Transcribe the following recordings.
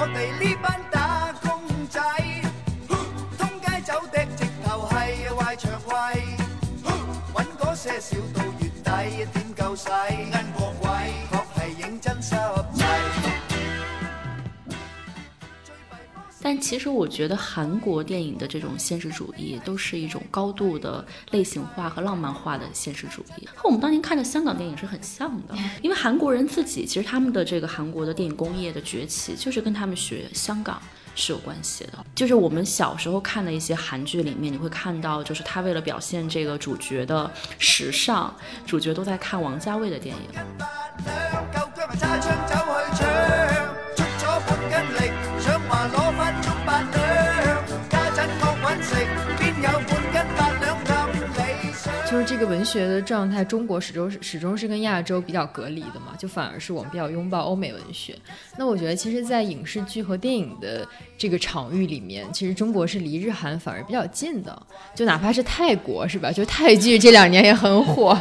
我哋呢班打工仔，通街走的直头系坏肠胃，揾嗰些少到月底点够使？但其实我觉得韩国电影的这种现实主义都是一种高度的类型化和浪漫化的现实主义，和我们当年看的香港电影是很像的。因为韩国人自己其实他们的这个韩国的电影工业的崛起，就是跟他们学香港。是有关系的，就是我们小时候看的一些韩剧里面，你会看到，就是他为了表现这个主角的时尚，主角都在看王家卫的电影。就是这个文学的状态，中国始终是始终是跟亚洲比较隔离的嘛，就反而是我们比较拥抱欧美文学。那我觉得，其实，在影视剧和电影的这个场域里面，其实中国是离日韩反而比较近的，就哪怕是泰国，是吧？就泰剧这两年也很火。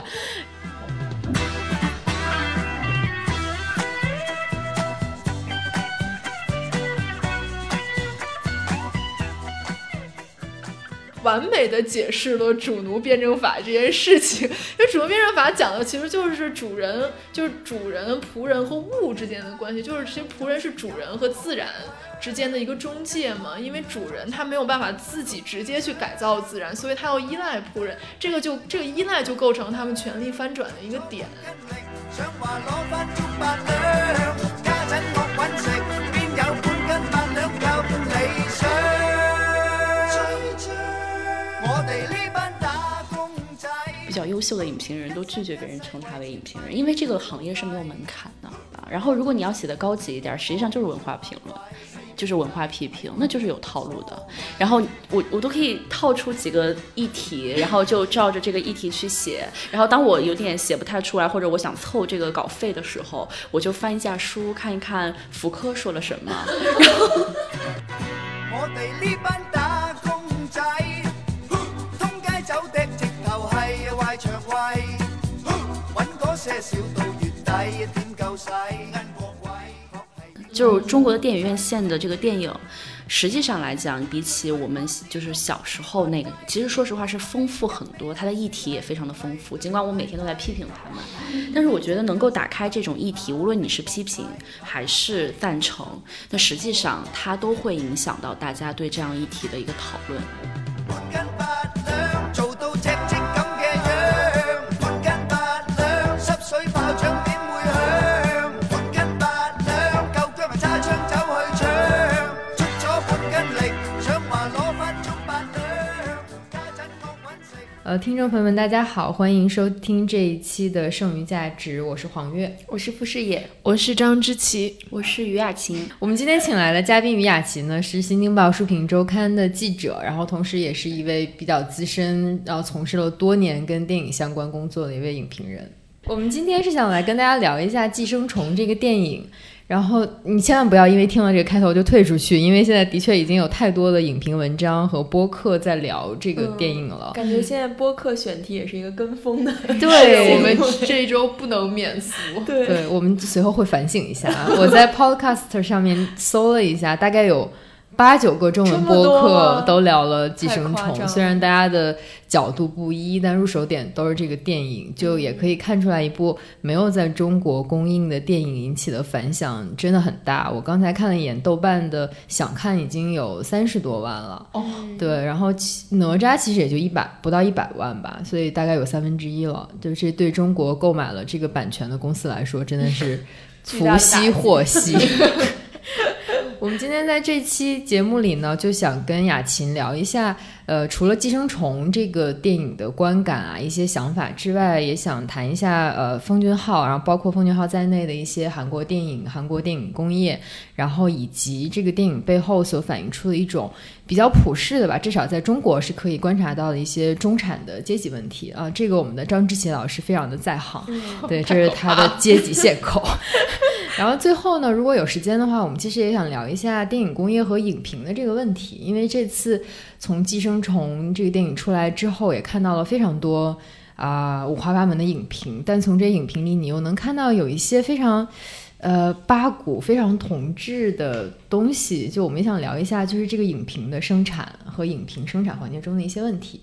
完美的解释了主奴辩证法这件事情，因为主奴辩证法讲的其实就是主人，就是主人、仆人和物之间的关系，就是其实仆人是主人和自然之间的一个中介嘛。因为主人他没有办法自己直接去改造自然，所以他要依赖仆人，这个就这个依赖就构成他们权力翻转的一個點。比较优秀的影评人都拒绝别人称他为影评人，因为这个行业是没有门槛的。然后如果你要写的高级一点，实际上就是文化评论，就是文化批评，那就是有套路的。然后我我都可以套出几个议题，然后就照着这个议题去写。然后当我有点写不太出来，或者我想凑这个稿费的时候，我就翻一下书看一看福柯说了什么。然后 我哋呢班打工仔，壞腸胃，揾嗰些少到月底點夠使？銀國鬼確係就是中国的电影院线的这个电影，实际上来讲，比起我们就是小时候那个，其实说实话是丰富很多，它的议题也非常的丰富。尽管我每天都在批评他们，但是我觉得能够打开这种议题，无论你是批评还是赞成，那实际上它都会影响到大家对这样议题的一個討論。呃，听众朋友们，大家好，欢迎收听这一期的《剩余价值》，我是黄月。我是傅世野，我是张之琪，我是于雅琴。我们今天请来的嘉宾于雅琴呢，是《新京报书评周刊》的记者，然后同时也是一位比较资深，然后从事了多年跟电影相关工作的一位影评人。我们今天是想来跟大家聊一下《寄生虫》这个电影。然后你千万不要因为听了这个开头就退出去，因为现在的确已经有太多的影评文章和播客在聊这个电影了。嗯、感觉现在播客选题也是一个跟风的。对，我们这一周不能免俗。對，對，我们随后会反省一下。我在 Podcast 上面搜了一下，大概有八九个中文播客都聊了《寄生虫》，虽然大家的角度不一，但入手点都是这个电影，就也可以看出来一部没有在中国公映的电影引起的反响真的很大。我刚才看了一眼豆瓣的想看已经有三十多万了，哦，对，然后哪吒其实也就一百不到一百万吧，所以大概有三分之一了。就是对中国购买了这个版权的公司来说，真的是 福兮祸兮。我们今天在这期节目里呢，就想跟雅琴聊一下，呃，除了《寄生虫》这个电影的观感啊，一些想法之外，也想谈一下，呃，奉俊昊，然后包括奉俊昊在内的一些韩国电影、韩国电影工业，然后以及这个电影背后所反映出的一种比较普世的吧，至少在中国是可以观察到的一些中产的阶级问题啊。这个我们的张之奇老师非常的在行，对，这是他的阶级线口。然后最后呢，如果有时间的话，我们其实也想聊一下电影工业和影评的这个问题，因为这次从《寄生虫》这个电影出来之后，也看到了非常多啊、五花八门的影评，但从这影评里，你又能看到有一些非常呃八股非常同质的东西，就我们也想聊一下，就是这个影评的生产和影评生产环境中的一些问题。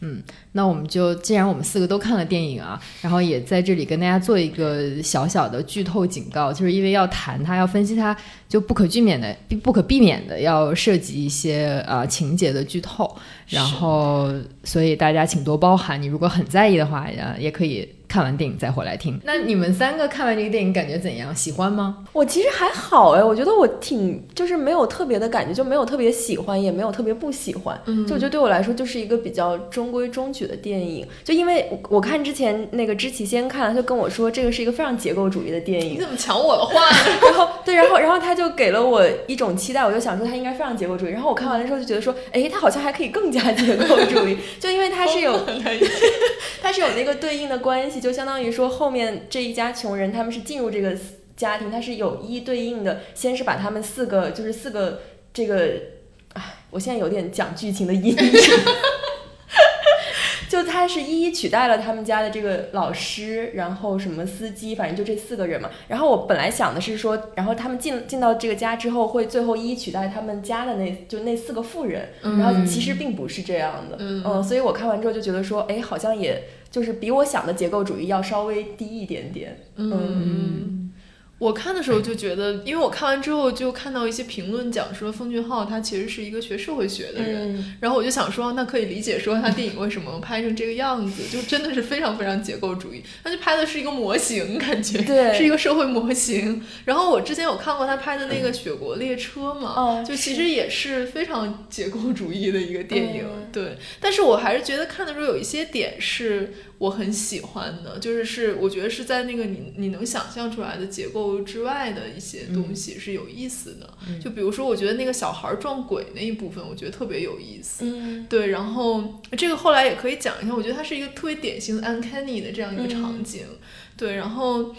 嗯，那我们就既然我们四个都看了电影啊，然后也在这里跟大家做一个小小的剧透警告，就是因为要谈它，要分析它，就不可避免的、不不可避免的要涉及一些呃情节的剧透，然后所以大家请多包涵。你如果很在意的话，呃，也可以看完电影再回来听。那你们三个看完这个电影感觉怎样？喜欢吗？我其实还好哎，我觉得我挺就是没有特别的感觉，就没有特别喜欢，也没有特别不喜欢。嗯就我觉得对我来说就是一个比较中规中矩的电影。就因为我我看之前那个知棋先看，他就跟我说这个是一个非常结构主义的电影你，怎么抢我的话呢？然后对，然后然后他就给了我一种期待，我就想说他应该非常结构主义。然后我看完的时候就觉得说，哎，他好像还可以更加结构主义，就因为他是有 它是有那个对应的关系，就相当于说后面这一家穷人他们是进入这个家庭，他是有一对应的，先是把他们四个就是四个这个，哎，我现在有点讲剧情的阴影。就他是一一取代了他们家的这个老师，然后什么司机，反正就这四个人嘛。然后我本来想的是说，然后他们进进到这个家之后，会最后一一取代他们家的那就那四个富人。然后其实并不是这样的，嗯所以我看完之后就觉得说，哎，好像也就是比我想的结构主义要稍微低一点点。嗯，我看的时候就觉得，因为我看完之后就看到一些评论讲说奉俊昊他其实是一个学社会学的人，嗯然后我就想说，那可以理解说他电影为什么拍成这个样子，就真的是非常非常结构主义，他就拍的是一个模型，感觉对是一个社会模型。然后我之前有看过他拍的那个《雪国列车》嘛，哦就其实也是非常结构主义的一个电影，嗯对。但是我还是觉得看的时候有一些点是我很喜欢的，就是是我觉得是在那个你你能想象出来的结构之外的一些东西是有意思的。就比如说，我觉得那个小孩撞鬼那一部分，我觉得特别有意思。嗯对，然后这个后来也可以讲一下，我觉得它是一个特别典型的 uncanny 的这样一个场景。对，然后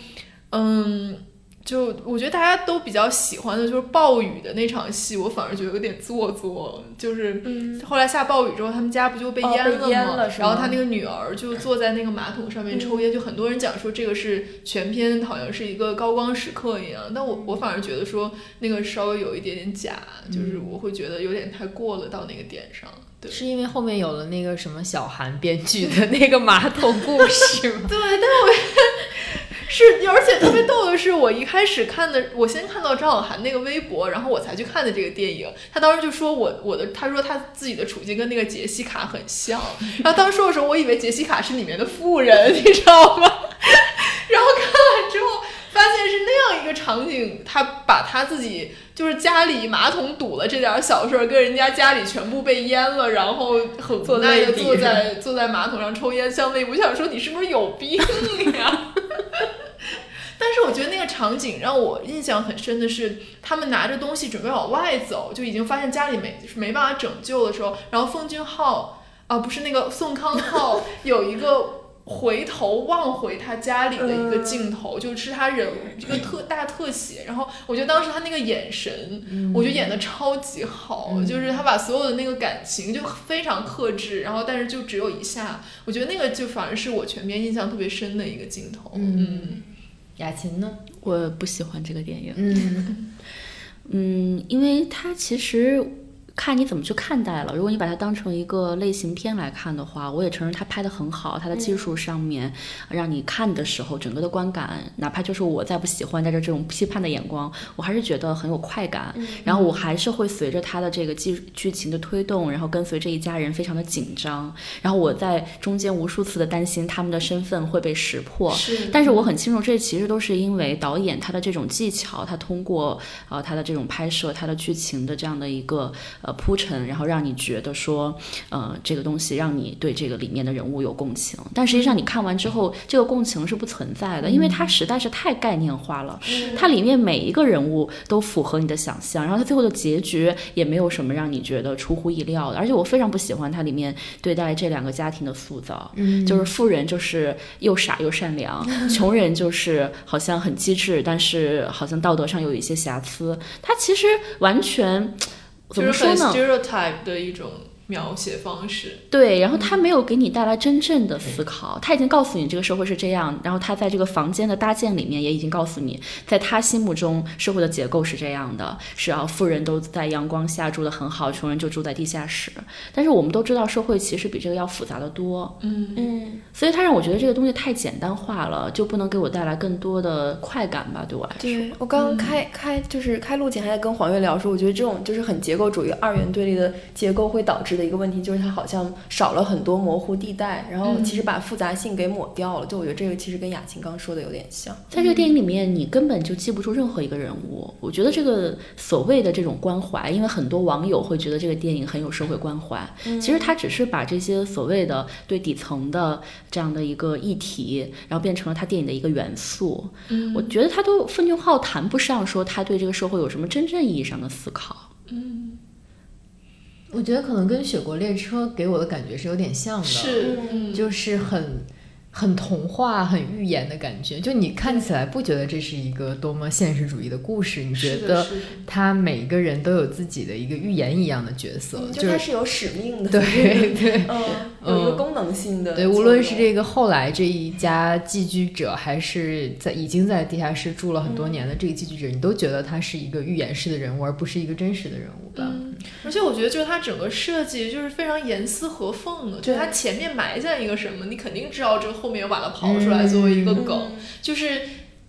嗯。就我觉得大家都比较喜欢的就是暴雨的那场戏，我反而觉得有点做作。就是嗯后来下暴雨之后，他们家不就被哦淹了吗？被淹了然后他那个女儿就坐在那个马桶上面抽烟，就很多人讲说这个是全片好像是一个高光时刻一样。但我我反而觉得说那个稍微有一点点假，就是我会觉得有点太过了到那个点上。对，是因为后面有了那个什么小韩编剧的那个马桶故事吗？对，但我 是，而且特别逗的是，我一开始看的，我先看到张小涵那个微博，然后我才去看的这个电影。他当时就说我我的，他说他自己的处境跟那个杰西卡很像。然后当时说的时候，我以为杰西卡是里面的富人，你知道吗？发现是那样一个场景，他把他自己就是家里马桶堵了这点儿小事儿，跟人家家里全部被淹了，然后很无奈的坐在坐在马桶上抽烟相泪。我想说你是不是有病呀？但是我觉得那个场景让我印象很深的是，他们拿着东西准备往外走，就已经发现家里没没办法拯救的时候，然后奉俊昊啊，不是那个宋康昊有一个。回头望回他家里的一个镜头，就是他人一个特大特写，然后我觉得当时他那个眼神，我觉得演的超级好，就是他把所有的那个感情就非常克制，然后但是就只有一下，我觉得那个就反而是我全片印象特别深的一个镜头。嗯，雅琴呢？我不喜欢这个电影，嗯。嗯，因为它其实看你怎么去看待了。如果你把它当成一个类型片来看的话，我也承认它拍的很好，它的技术上面让你看的时候，整个的观感，哪怕就是我再不喜欢带着这种批判的眼光，我还是觉得很有快感。然后我还是会随着它的这个剧剧情的推动，然后跟随这一家人非常的紧张。然后我在中间无数次的担心他们的身份会被识破。是但是我很清楚，这其实都是因为导演他的这种技巧，他通过呃他的这种拍摄，他的剧情的这样的一个呃铺陈，然后让你觉得说，呃这个东西让你对这个里面的人物有共情。但实际上你看完之后，这个共情是不存在的，因为它实在是太概念化了。它里面每一个人物都符合你的想象，然后它最后的结局也没有什么让你觉得出乎意料的。而且我非常不喜欢它里面对待这两个家庭的塑造，嗯就是富人就是又傻又善良，穷人就是好像很机智，但是好像道德上有一些瑕疵。他其实完全怎就是很么说呢？stereotype 的一种描写方式。对，然后他没有给你带来真正的思考，他已经告诉你这个社会是这样，然后他在这个房间的搭建里面也已经告诉你，在他心目中社会的结构是这样的，是啊，富人都在阳光下住得很好，穷人就住在地下室。但是我们都知道，社会其实比这个要复杂的多，嗯嗯，所以他让我觉得这个东西太简单化了，就不能给我带来更多的快感吧？对我来说，对我刚刚开、开就是开录前还在跟黄月聊说，我觉得这种就是很结构主义、二元对立的结构会导致的一个问题，就是它好像少了很多模糊地带，然后其实把复杂性给抹掉了。就我觉得这个其实跟雅琴刚说的有点像。在这个电影里面，你根本就记不住任何一个人物。我觉得这个所谓的这种关怀，因为很多网友会觉得这个电影很有社会关怀，其实它只是把这些所谓的对底层的这样的一个议题，然后变成了他电影的一个元素。嗯我觉得他都奉俊昊谈不上说他对这个社会有什么真正意义上的思考。嗯，我觉得可能跟《雪国列车》给我的感觉是有点像的，是，嗯，就是很很童话、很寓言的感觉。就你看起来不觉得这是一个多么现实主义的故事，你觉得他每一个人都有自己的一个寓言一样的角色，嗯，就他是它是有使命的，对 对。嗯，有一个功能性的。对，无论是这个后来这一家寄居者，还是在已经在地下室住了很多年的这个寄居者，你都觉得他是一个寓言式的人物，而不是一个真实的人物吧？嗯，而且我觉得就是它整个设计就是非常严丝合缝的，就是它前面埋下一个什么，你肯定知道这个后面又把它刨出来作为一个梗，就是。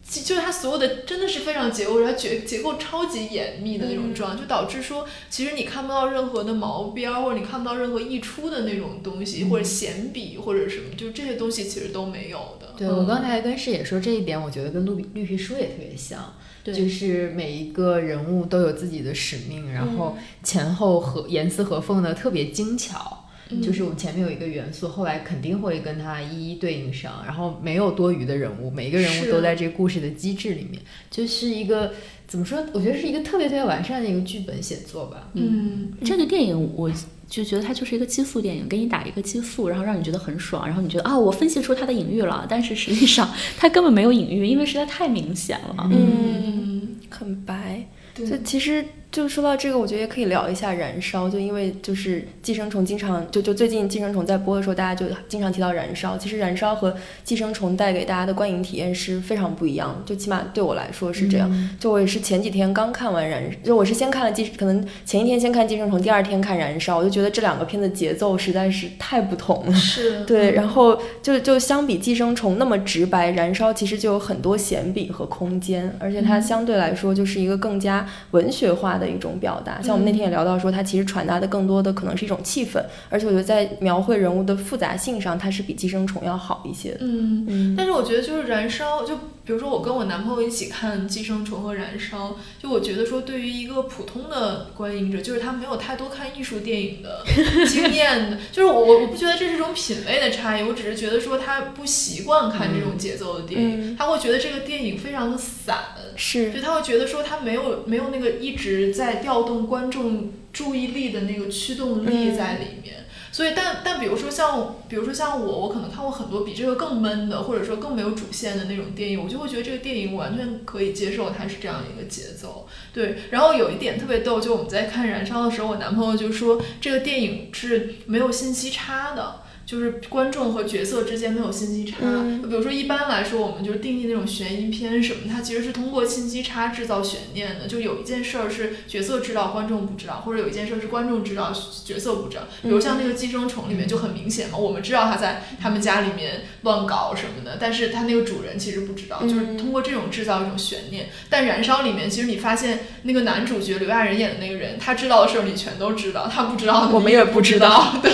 就就是它所有的真的是非常结构，它结结构超级严密的那种状，就导致说，其实你看不到任何的毛边儿，或者你看不到任何溢出的那种东西，或者闲笔或者什么，就是这些东西其实都没有的。对我刚才跟师姐说这一点，我觉得跟绿绿皮书也特别像，就是每一个人物都有自己的使命，然后前后合严丝合缝的特别精巧。就是我们前面有一个元素，后来肯定会跟它一一对应上，然后没有多余的人物，每一个人物都在这个故事的机制里面，就是一个怎么说？我觉得是一个特别特别完善的一个剧本写作吧。嗯，这个电影我就觉得它就是一个激素电影，给你打一个激素，然后让你觉得很爽，然后你觉得啊，我分析出它的隐喻了，但是实际上它根本没有隐喻，因为实在太明显了。嗯，很白。对就其实就说到这个，我觉得也可以聊一下《燃烧》，就因为就是《寄生虫》经常就就最近《寄生虫》在播的时候，大家就经常提到《燃烧》。其实《燃烧》和《寄生虫》带给大家的观影体验是非常不一样的，就起码对我来说是这样。就我也是前几天刚看完《燃》，就我是先看了寄，可能前一天先看《寄生虫》，第二天看《燃烧》，我就觉得这两个片的节奏实在是太不同了。是对，然后就就相比寄生虫那么直白，燃烧其实就有很多闲笔和空间，而且它相对来说就是一个更加文学化的一种表达。像我们那天也聊到说，它其实传达的更多的可能是一种气氛，而且我觉得在描绘人物的复杂性上，它是比寄生虫要好一些的。嗯，嗯但是我觉得就是燃烧，就比如说我跟我男朋友一起看《寄生虫》和《燃烧》，就我觉得说对于一个普通的观影者，就是他没有太多看艺术电影的经验的，就是我我我不觉得这是一种品味的差异，我只是觉得说他不习惯看这种节奏的电影，嗯他会觉得这个电影非常的散。是就他会觉得说他没有没有那个一直在调动观众注意力的那个驱动力嗯在里面。所以，但但比如说像，比如说像我，我可能看过很多比这个更闷的，或者说更没有主线的那种电影，我就会觉得这个电影完全可以接受它是这样一个节奏。对，然后有一点特别逗，就我们在看《燃烧》的时候，我男朋友就说这个电影是没有信息差的。就是观众和角色之间没有信息差，嗯比如说一般来说，我们就是定义那种悬疑片什么，它其实是通过信息差制造悬念的。就有一件事儿是角色知道，观众不知道，或者有一件事儿是观众知道，角色不知道。比如像那个寄生虫里面就很明显嘛，我们知道他在他们家里面乱搞什么的，但是他那个主人其实不知道，就是通过这种制造一种悬念。但燃烧里面，其实你发现那个男主角刘亚仁演的那个人，他知道的事儿你全都知道，他不知道的我们也不也不知道，对，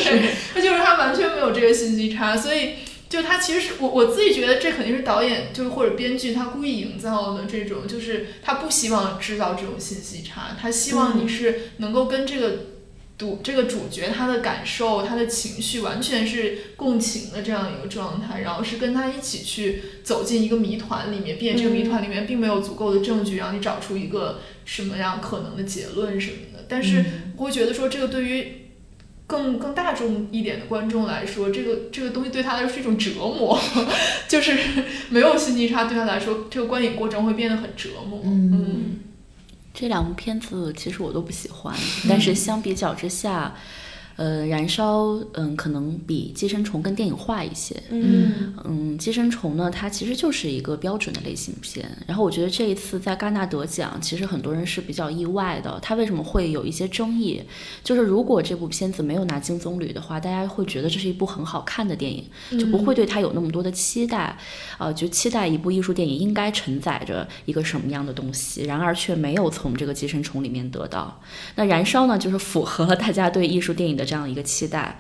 他就是他完全没有这个信息差，所以。就他其实是我我自己觉得这肯定是导演就是或者编剧他故意营造的这种，就是他不希望制造这种信息差，他希望你是能够跟这个主这个主角他的感受他的情绪完全是共情的这样一个状态，然后是跟他一起去走进一个谜团里面，并且这个谜团里面并没有足够的证据让你找出一个什么样可能的结论什么的，但是我会觉得说这个对于。更更大众一点的观众来说，这个这个东西对他来说是一种折磨，就是没有信息差对他来说，这个观影过程会变得很折磨。嗯这两部片子其实我都不喜欢，但是相比较之下，呃，燃烧，嗯，可能比寄生虫更电影化一些。嗯嗯，寄生虫呢，它其实就是一个标准的类型片。然后我觉得这一次在戛纳得奖，其实很多人是比较意外的。它为什么会有一些争议？就是如果这部片子没有拿金棕榈的话，大家会觉得这是一部很好看的电影，就不会对它有那么多的期待。呃，就期待一部艺术电影应该承载着一个什么样的东西，然而却没有从这个寄生虫里面得到。那燃烧呢，就是符合了大家对艺术电影的这样一个期待。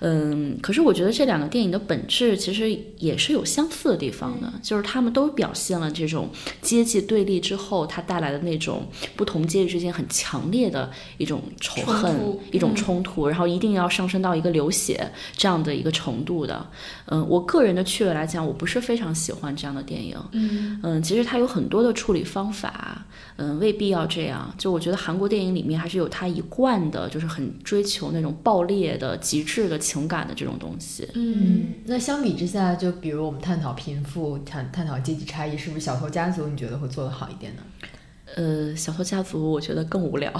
嗯，可是我觉得这两个电影的本质其实也是有相似的地方的，就是他们都表现了这种阶级对立之后它带来的那种不同阶级之间很强烈的一种仇恨、一种冲突，然后一定要上升到一个流血这样的一个程度的。嗯，我个人的趣味来讲，我不是非常喜欢这样的电影。嗯嗯，其实它有很多的处理方法，嗯，未必要这样。就我觉得韩国电影里面还是有他一贯的，就是很追求那种爆裂的、极致的情感的这种东西。嗯，那相比之下，就比如我们探讨贫富、探探讨阶级差异，是不是《小偷家族》你觉得会做得好一点呢？呃，小偷家族我觉得更无聊。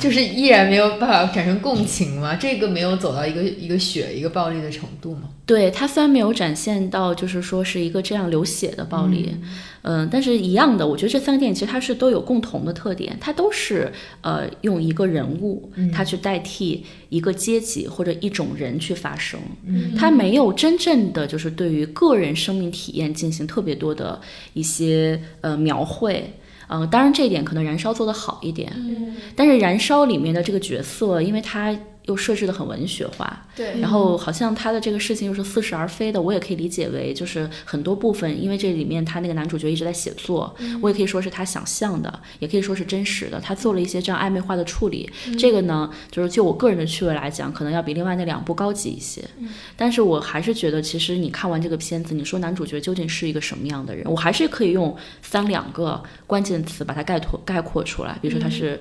就是依然没有办法产生共情吗？这个没有走到一个一个血、一个暴力的程度吗？对它虽然没有展现到，就是说是一个这样流血的暴力，嗯、但是一样的，我觉得这三个电影其实它是都有共同的特点，它都是呃用一个人物，它去代替一个阶级或者一种人去发声，它没有真正的就是对于个人生命体验进行特别多的一些呃描绘。呃，当然这一点可能燃烧做得好一点，但是燃烧里面的这个角色，因为它又设置的很文学化，对，然后好像他的这个事情又是似是而非的，我也可以理解为就是很多部分，因为这里面他那个男主角一直在写作，我也可以说是他想象的，也可以说是真实的，他做了一些这样暧昧化的处理。这个呢，就是就我个人的趣味来讲，可能要比另外那两部高级一些。但是我还是觉得，其实你看完这个片子，你说男主角究竟是一个什么样的人，我还是可以用三两个关键词把它概括概括出来，比如说他是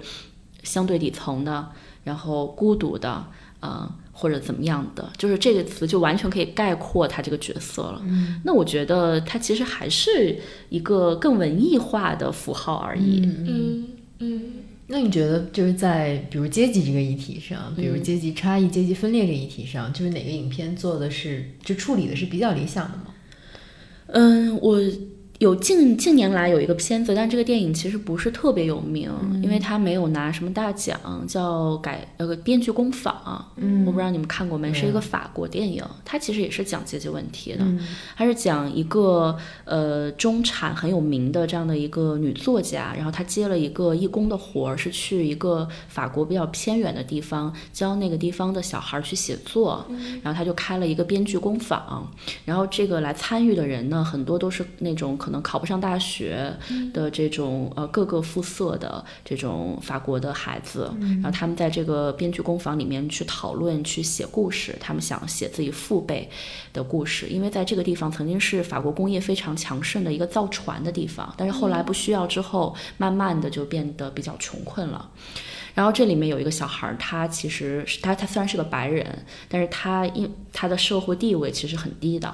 相对底层的，然后孤独的，呃，或者怎么样的，就是这个词就完全可以概括他这个角色了。嗯，那我觉得他其实还是一个更文艺化的符号而已。嗯嗯那你觉得就是在比如阶级这个议题上，比如阶级差异、阶级分裂这个议题上，就是哪个影片做的是就处理的是比较理想的吗？嗯，我有近近年来有一个片子，但这个电影其实不是特别有名，因为它没有拿什么大奖，叫改呃编剧工坊，嗯，我不知道你们看过没，是一个法国电影，它其实也是讲阶级问题的，它是讲一个呃中产很有名的这样的一个女作家，然后她接了一个义工的活儿，是去一个法国比较偏远的地方教那个地方的小孩儿去写作，然后她就开了一个编剧工坊，然后这个来参与的人呢，很多都是那种可能考不上大学的这种呃各个肤色的这种法国的孩子，然后他们在这个编剧工坊里面去讨论、去写故事，他们想写自己父辈的故事，因为在这个地方曾经是法国工业非常强盛的一个造船的地方，但是后来不需要之后，慢慢的就变得比较穷困了。然后这里面有一个小孩儿，他其实是他他虽然是个白人，但是他因他的社会地位其实很低的，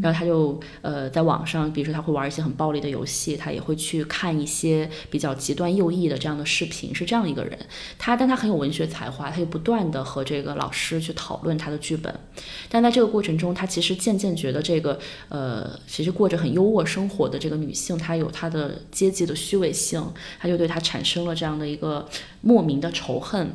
然后他就呃在网上，比如说他会玩一些很暴力的游戏，他也会去看一些比较极端右翼的这样的视频，是这样一个人。他但他很有文学才华，他就不断的和这个老师去讨论他的剧本，但在这个过程中，他其实渐渐觉得这个呃其实过着很优渥生活的这个女性，她有她的阶级的虚伪性，他就对她产生了这样的一个莫名的仇恨。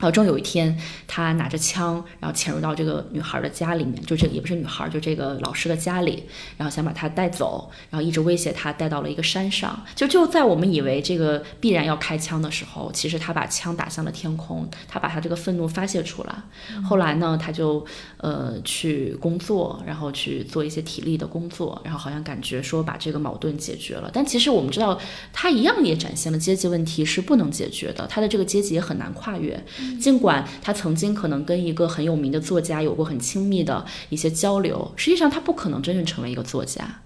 然后终有一天，他拿着枪，然后潜入到这个女孩的家里面，就这个也不是女孩，就这个老师的家里，然后想把她带走，然后一直威胁她带到了一个山上。就就在我们以为这个必然要开枪的时候，其实他把枪打向了天空，他把他这个愤怒发泄出来。后来呢，他就呃去工作，然后去做一些体力的工作，然后好像感觉说把这个矛盾解决了。但其实我们知道，他一样也展现了阶级问题是不能解决的，他的这个阶级也很难跨越。尽管他曾经可能跟一个很有名的作家有过很亲密的一些交流，实际上他不可能真正成为一个作家。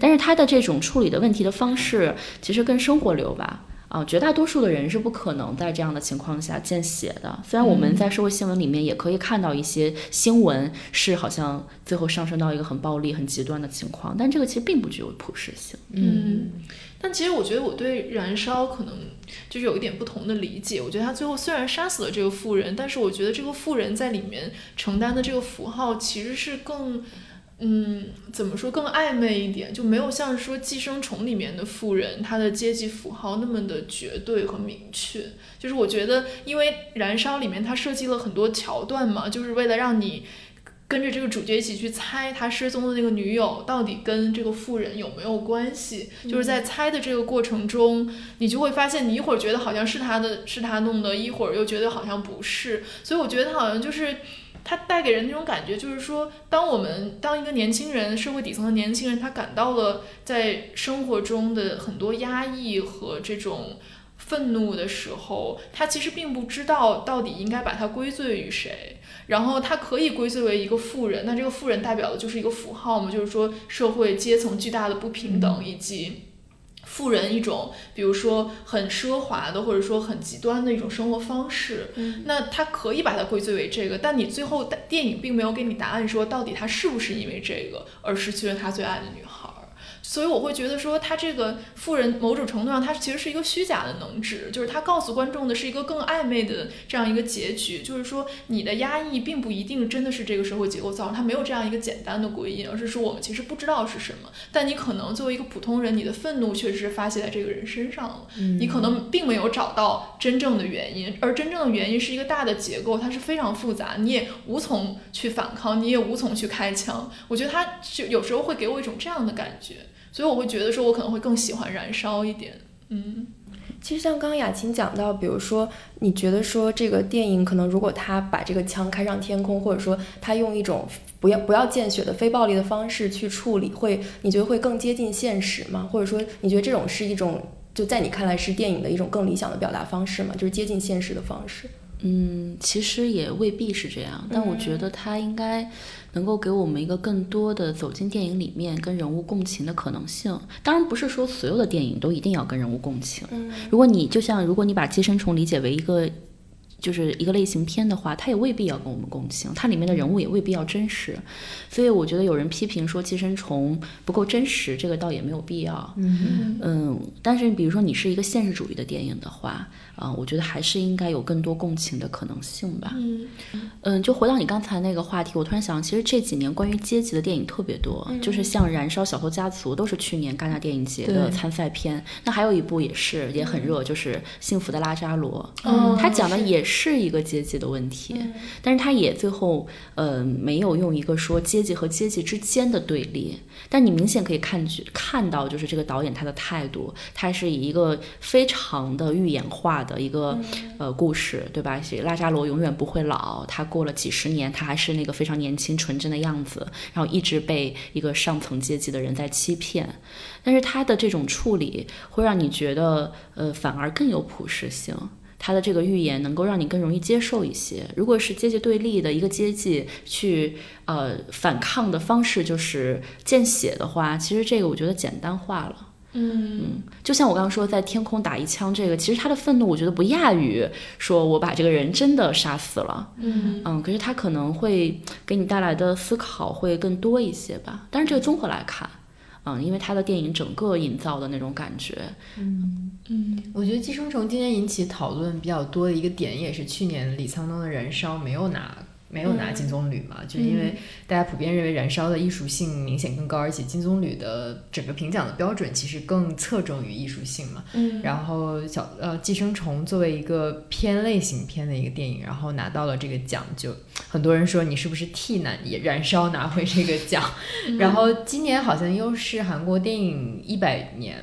但是他的这种处理的问题的方式，其实跟生活流吧。啊、绝大多数的人是不可能在这样的情况下见血的。虽然我们在社会新闻里面也可以看到一些新闻是好像最后上升到一个很暴力、很极端的情况，但这个其实并不具有普适性。嗯，但其实我觉得我对燃烧可能就是有一点不同的理解。我觉得他最后虽然杀死了这个富人，但是我觉得这个富人在里面承担的这个符号其实是更。嗯，怎么说更暧昧一点，就没有像说《寄生虫》里面的富人，他的阶级符号那么的绝对和明确。就是我觉得，因为《燃烧》里面它设计了很多桥段嘛，就是为了让你跟着这个主角一起去猜他失踪的那个女友到底跟这个妇人有没有关系。就是在猜的这个过程中，你就会发现，你一会儿觉得好像是他的，是他弄的，一会儿又觉得好像不是。所以我觉得好像就是。他带给人那种感觉，就是说，当我们当一个年轻人，社会底层的年轻人，他感到了在生活中的很多压抑和这种愤怒的时候，他其实并不知道到底应该把它归罪于谁。然后他可以归罪为一个富人，那这个富人代表的就是一个符号嘛，就是说社会阶层巨大的不平等以及。富人一种，比如说很奢华的，或者说很极端的一种生活方式，嗯那他可以把它归罪为这个，但你最后电影并没有给你答案，说到底他是不是因为这个而失去了他最爱的女。所以我会觉得说，他这个富人某种程度上，他其实是一个虚假的能指，就是他告诉观众的是一个更暧昧的这样一个结局，就是说你的压抑并不一定真的是这个社会结构造成，他没有这样一个简单的归因，而是说我们其实不知道是什么，但你可能作为一个普通人，你的愤怒确实是发泄在这个人身上了，你可能并没有找到真正的原因，而真正的原因是一个大的结构，它是非常复杂，你也无从去反抗，你也无从去开枪。我觉得他就有时候会给我一种这样的感觉，所以我会觉得说，我可能会更喜欢燃烧一点。嗯其实像刚刚雅琴讲到，比如说你觉得说这个电影可能如果他把这个枪开上天空，或者说他用一种不要不要见血的非暴力的方式去处理，会你觉得会更接近现实吗？或者说你觉得这种是一种就在你看来是电影的一种更理想的表达方式吗？就是接近现实的方式。嗯，其实也未必是这样，但我觉得他应该能够给我们一个更多的走进电影里面跟人物共情的可能性。当然不是说所有的电影都一定要跟人物共情。嗯如果你就像如果你把《寄生虫》理解为一个就是一个类型片的话，它也未必要跟我们共情，它里面的人物也未必要真实。所以我觉得有人批评说《寄生虫》不够真实，这个倒也没有必要。嗯嗯，但是比如说你是一个现实主义的电影的话，啊、我觉得还是应该有更多共情的可能性吧。嗯嗯，就回到你刚才那个话题，我突然想，其实这几年关于阶级的电影特别多，就是像《燃烧》《小偷家族》都是去年戛纳电影节的参赛片。那还有一部也是也很热，就是《幸福的拉扎罗》，嗯它讲的也是一个阶级的问题，但是他也最后呃没有用一个说阶级和阶级之间的对立，但你明显可以看去看到，就是这个导演他的态度，他是以一个非常的预演化的一个、呃故事，对吧？是拉扎罗永远不会老，他过了几十年，他还是那个非常年轻纯真的样子，然后一直被一个上层阶级的人在欺骗，但是他的这种处理会让你觉得呃反而更有普适性。他的这个预言能够让你更容易接受一些。如果是阶级对立的一个阶级去呃反抗的方式就是见血的话，其实这个我觉得简单化了。嗯就像我刚刚说，在天空打一枪，这个其实他的愤怒，我觉得不亚于说我把这个人真的杀死了。嗯嗯，可是他可能会给你带来的思考会更多一些吧。但是这个综合来看，嗯，因为他的电影整个营造的那种感觉，嗯我觉得《寄生虫》今年引起讨论比较多的一个点，也是去年李沧东的《燃烧》没有拿没有拿金棕榈嘛，就是因为大家普遍认为《燃烧》的艺术性明显更高，而且金棕榈的整个评奖的标准其实更侧重于艺术性嘛。嗯。然后小呃《寄生虫》作为一个偏类型片的一个电影，然后拿到了这个奖，就很多人说你是不是替难也燃烧拿回这个奖？然后今年好像又是韩国电影一百年，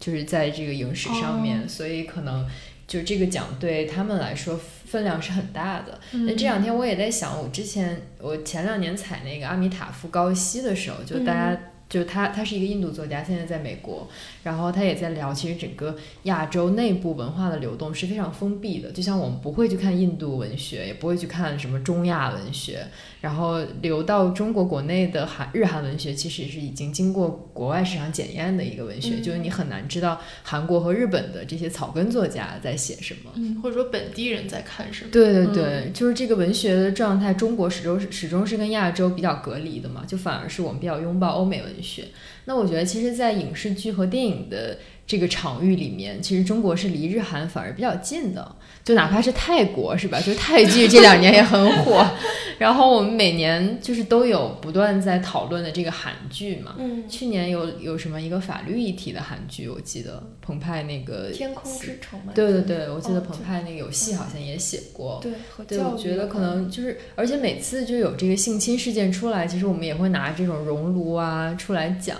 就是在这个影史上面，所以可能就这个奖对他们来说分量是很大的。那、这两天我也在想，我之前我前两年踩那个阿米塔夫高息的时候，就大家就是他，他是一个印度作家，现在在美国，然后他也在聊，其实整个亚洲内部文化的流动是非常封闭的，就像我们不会去看印度文学，也不会去看什么中亚文学，然后流到中国国内的韩日韩文学，其实是已经经过国外市场检验的一个文学，就是你很难知道韩国和日本的这些草根作家在写什么，嗯，或者说本地人在看什么。对对对，就是这个文学的状态，中国始终始终是跟亚洲比较隔离的嘛，就反而是我们比较拥抱欧美文学。那我觉得，其实，在影视剧和电影的这个场域里面，其实中国是离日韩反而比较近的。就哪怕是泰国，是吧？就泰剧这两年也很火。然后我们每年就是都有不断在讨论的这个韩剧嘛。嗯，去年有有什么一个法律议题的韩剧，我记得澎湃那个天空之城嘛。对对对，我记得澎湃那个有戏好像也写过。对，对，我觉得可能就是，而且每次就有这个性侵事件出来，其实我们也会拿这种熔炉啊出来讲。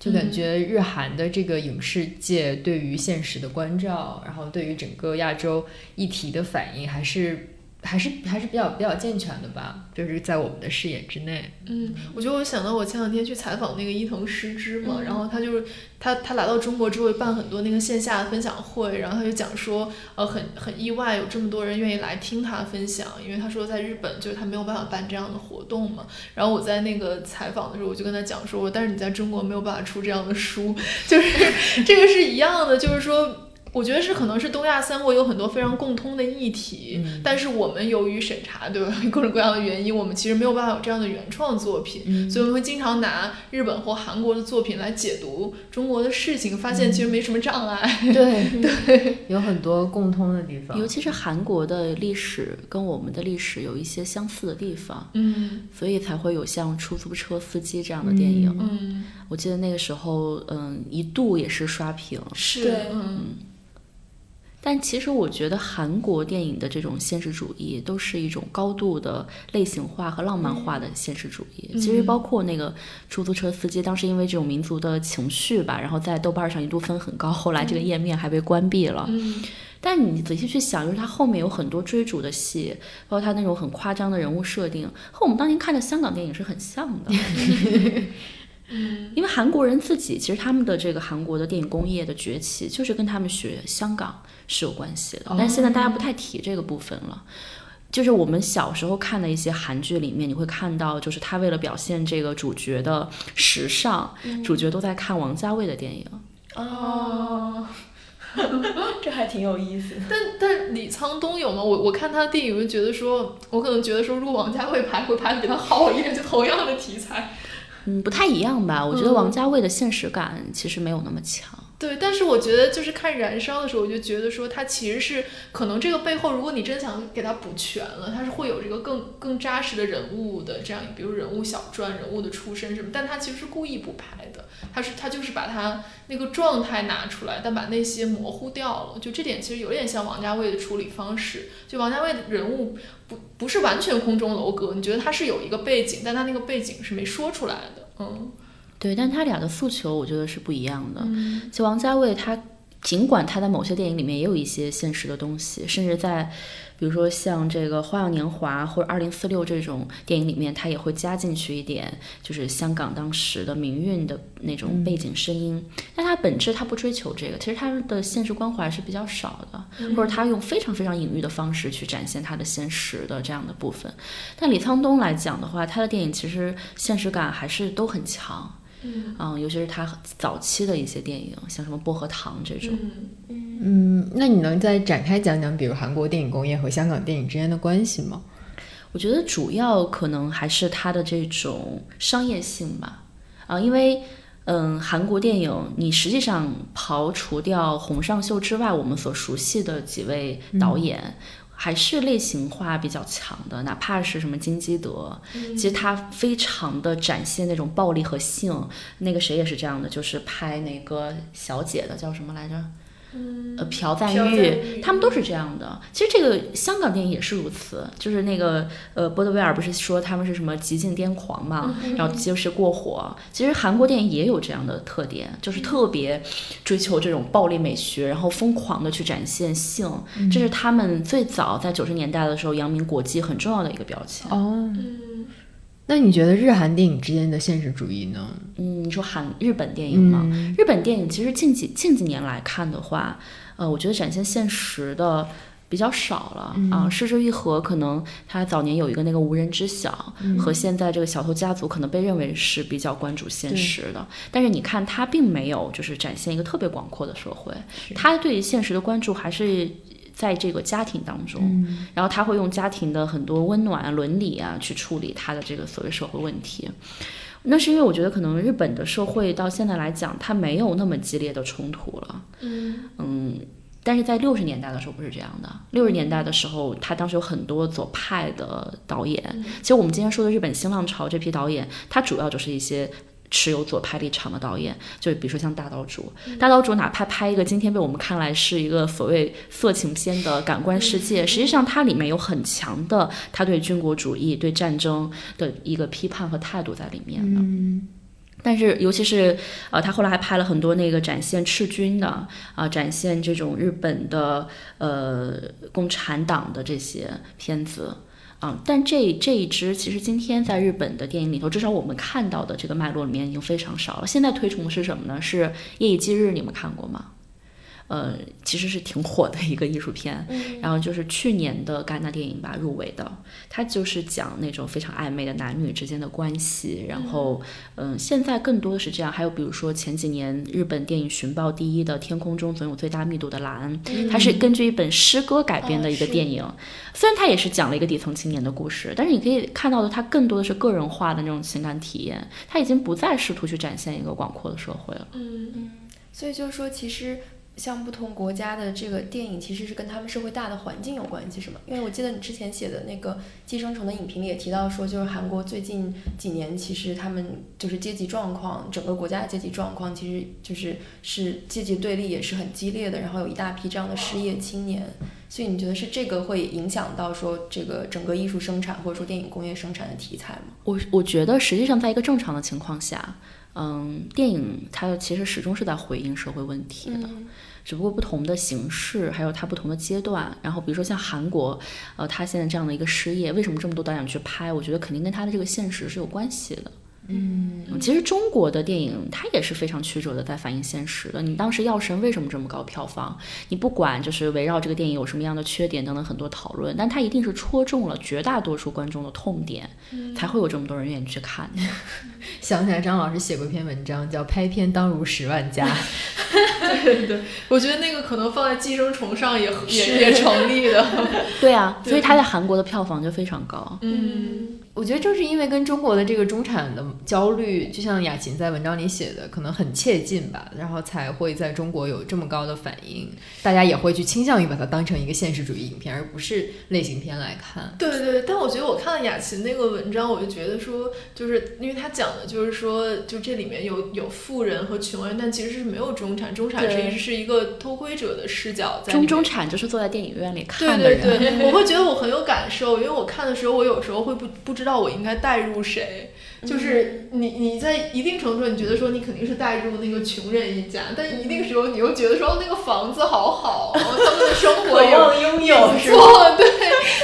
就感觉日韩的这个影视界对于现实的关照，然后对于整个亚洲议题的反应，还是。还是还是比较比较健全的吧，就是在我们的视野之内。嗯，我觉得我想到我前两天去采访那个伊藤诗织嘛，然后他就是他他来到中国之后办很多那个线下的分享会，然后他就讲说，呃，很很意外有这么多人愿意来听他分享，因为他说在日本就是他没有办法办这样的活动嘛。然后我在那个采访的时候，我就跟他讲说，但是你在中国没有办法出这样的书，就是这个是一样的，就是说。我觉得是可能是东亚三国有很多非常共通的议题，但是我们由于审查，对吧？各种各样的原因，我们其实没有办法有这样的原创作品，所以我们会经常拿日本或韩国的作品来解读中国的事情，发现其实没什么障碍。对 对，有很多共通的地方，尤其是韩国的历史跟我们的历史有一些相似的地方，嗯，所以才会有像出租车司机这样的电影。嗯，我记得那个时候，嗯，一度也是刷屏，是，嗯。但其实我觉得韩国电影的这种现实主义都是一种高度的类型化和浪漫化的现实主义。其实包括那个出租车司机，当时因为这种民族的情绪吧，然后在豆瓣上一度分很高，后来这个页面还被关闭了。但你仔细去想，就是他后面有很多追逐的戏，包括他那种很夸张的人物设定，和我们当年看的香港电影是很像的。嗯，因为韩国人自己其实他们的这个韩国的电影工业的崛起，就是跟他们学香港是有关系的。但是现在大家不太提这个部分了。就是我们小时候看的一些韩剧里面，你会看到，就是他为了表现这个主角的时尚，主角都在看王家卫的电影。哦，这还挺有意思。但但李沧东有吗？我我看他的电影，我就觉得说，我可能觉得说，如果王家卫拍，会拍的比他好一点，就同样的题材。嗯，不太一样吧？我觉得王家卫的现实感其实没有那么强。对，但是我觉得就是看《燃烧》的时候，我就觉得说它其实是可能这个背后，如果你真想给它补全了，它是会有这个更更扎实的人物的这样，比如人物小传、人物的出身什么。但他其实是故意不拍的，他是他就是把他那个状态拿出来，但把那些模糊掉了。就这点其实有点像王家卫的处理方式。就王家卫的人物不不是完全空中楼阁，你觉得他是有一个背景，但他那个背景是没说出来的。嗯。对，但他俩的诉求我觉得是不一样的。就王家卫，他尽管他在某些电影里面也有一些现实的东西，甚至在比如说像这个《花样年华》或者《二零四六》这种电影里面，他也会加进去一点，就是香港当时的民运的那种背景声音。但他本质他不追求这个，其实他的现实关怀是比较少的，或者他用非常非常隐喻的方式去展现他的现实的这样的部分。但李沧东来讲的话，他的电影其实现实感还是都很强。嗯，尤其是他早期的一些电影，像什么《薄荷糖》这种。嗯，那你能再展开讲讲，比如韩国电影工业和香港电影之间的关系吗？我觉得主要可能还是它的这种商业性吧。啊，因为嗯，韩国电影你实际上刨除掉洪尚秀之外，我们所熟悉的几位导演。还是类型化比较强的，哪怕是什么金基德，其实他非常的展现那种暴力和性。那个谁也是这样的，就是拍那个小姐的叫什么来着？呃，朴赞玉，他们都是这样的。其实这个香港电影也是如此，就是那个呃，波德威尔不是说他们是什么极尽癫狂嘛，然后就是过火。其实韩国电影也有这样的特点，就是特别追求这种暴力美学，然后疯狂的去展现性，这是他们最早在九十年代的时候扬名国际很重要的一个标签。哦。那你觉得日韩电影之间的现实主义呢？嗯，你说韩日本电影吗？嗯日本电影其实近几近几年来看的话，呃，我觉得展现现实的比较少了、啊。失之愈合可能他早年有一个那个无人知晓，和现在这个小偷家族可能被认为是比较关注现实的，但是你看他并没有就是展现一个特别广阔的社会，他对于现实的关注还是。在这个家庭当中，然后他会用家庭的很多温暖啊、伦理啊去处理他的这个所谓社会问题。那是因为我觉得可能日本的社会到现在来讲，它没有那么激烈的冲突了。嗯但是在六十年代的时候不是这样的。六十年代的时候，他当时有很多左派的导演。其实我们今天说的日本新浪潮这批导演，他主要就是一些。持有左派立场的导演，就比如说像大岛渚，大岛渚哪怕拍一个今天被我们看来是一个所谓色情片的感官世界，实际上它里面有很强的他对军国主义、对战争的一个批判和态度在里面的。但是，尤其是呃，他后来还拍了很多那个展现赤军的啊、展现这种日本的呃共产党的这些片子。啊、但这这一支其实今天在日本的电影里头，至少我们看到的这个脉络里面已经非常少了。现在推崇的是什么呢？是《夜以继日》，你们看过吗？呃，其实是挺火的一个艺术片，然后就是去年的戛纳电影吧入围的，它就是讲那种非常暧昧的男女之间的关系，然后嗯、现在更多的是这样，还有比如说前几年日本电影寻报第一的《天空中总有最大密度的蓝》，它是根据一本诗歌改编的一个电影，虽然它也是讲了一个底层青年的故事，但是你可以看到的，它更多的是个人化的那种情感体验，它已经不再试图去展现一个广阔的社会了。嗯嗯。所以就是说，其实像不同国家的这个电影，其实是跟他们社会大的环境有关系，是吗？因为我记得你之前写的那个《寄生虫》的影评里也提到说，就是韩国最近几年，其实他们就是阶级状况，整个国家的阶级状况，其实就是是阶级对立也是很激烈的，然后有一大批这样的失业青年。所以你觉得是这个会影响到说这个整个艺术生产或者说电影工业生产的题材吗？我我觉得实际上在一个正常的情况下，嗯，电影它其实始终是在回应社会问题的。只不过不同的形式，还有它不同的阶段。然后比如说像韩国，呃，它现在这样的一个失业，为什么这么多导演去拍？我觉得肯定跟它的这个现实是有关系的。嗯，其实中国的电影它也是非常曲折的，在反映现实的。你当时《药神》为什么这么高票房？你不管就是围绕这个电影有什么样的缺点等等很多讨论，但它一定是戳中了绝大多数观众的痛点，才会有这么多人愿意去看。想起来张老师写过一篇文章，叫《拍片当如十万加》。对对，我觉得那个可能放在寄生虫上也 也也成立的。对啊，所以他在韩国的票房就非常高。嗯，我觉得正是因为跟中国的这个中产的焦虑，就像雅琴在文章里写的，可能很切近吧，然后才会在中国有这么高的反应，大家也会去倾向于把它当成一个现实主义影片，而不是类型片来看。对对对，但我觉得我看了雅琴那个文章，我就觉得说，就是因为他讲的就是说，就这里面有有富人和穷人，但其实是没有中产，中产对实际是一个偷窥者的视角在中中产就是坐在电影院里看的人。对对，我会觉得我很有感受，因为我看的时候，我有时候会不不知道我应该带入谁。就是你你在一定程度上，你觉得说你肯定是带入那个穷人一家，但一定时候你又觉得说哦那个房子好好，他们的生活也拥也不错，对，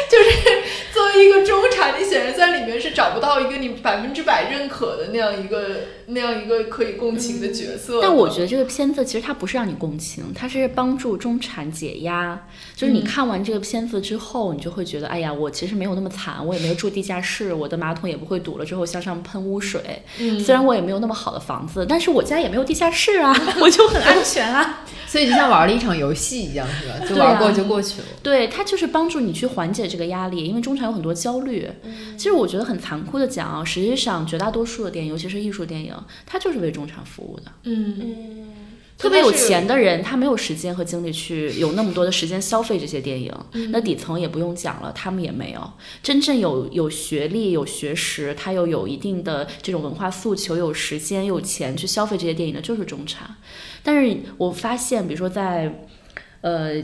就是作为一个中产，你显然在里面是找不到一个你百分之百认可的那样一个那样一个可以共情的角色的。但我觉得这个片子其实它不是让你共情，它是帮助中产解压。就是你看完这个片子之后，你就会觉得，哎呀，我其实没有那么惨，我也没有住地下室，我的马桶也不会堵了之后向上喷污水。嗯虽然我也没有那么好的房子，但是我家也没有地下室啊，我就很安全啊。所以就像玩了一场游戏一样，是吧？就玩过就过去了。对，它就是帮助你去缓解这个压力，因为中产有很多焦虑。其实我觉得很残酷的讲啊，实际上绝大多数的电影，尤其是艺术电影，它就是为中产服务的。嗯，嗯，特别有钱的人，他没有时间和精力去有那么多的时间消费这些电影。那底层也不用讲了，他们也没有真正有有学历、有学识，他又有一定的这种文化诉求、有时间、有钱去消费这些电影的，就是中产。但是我发现，比如说在，呃。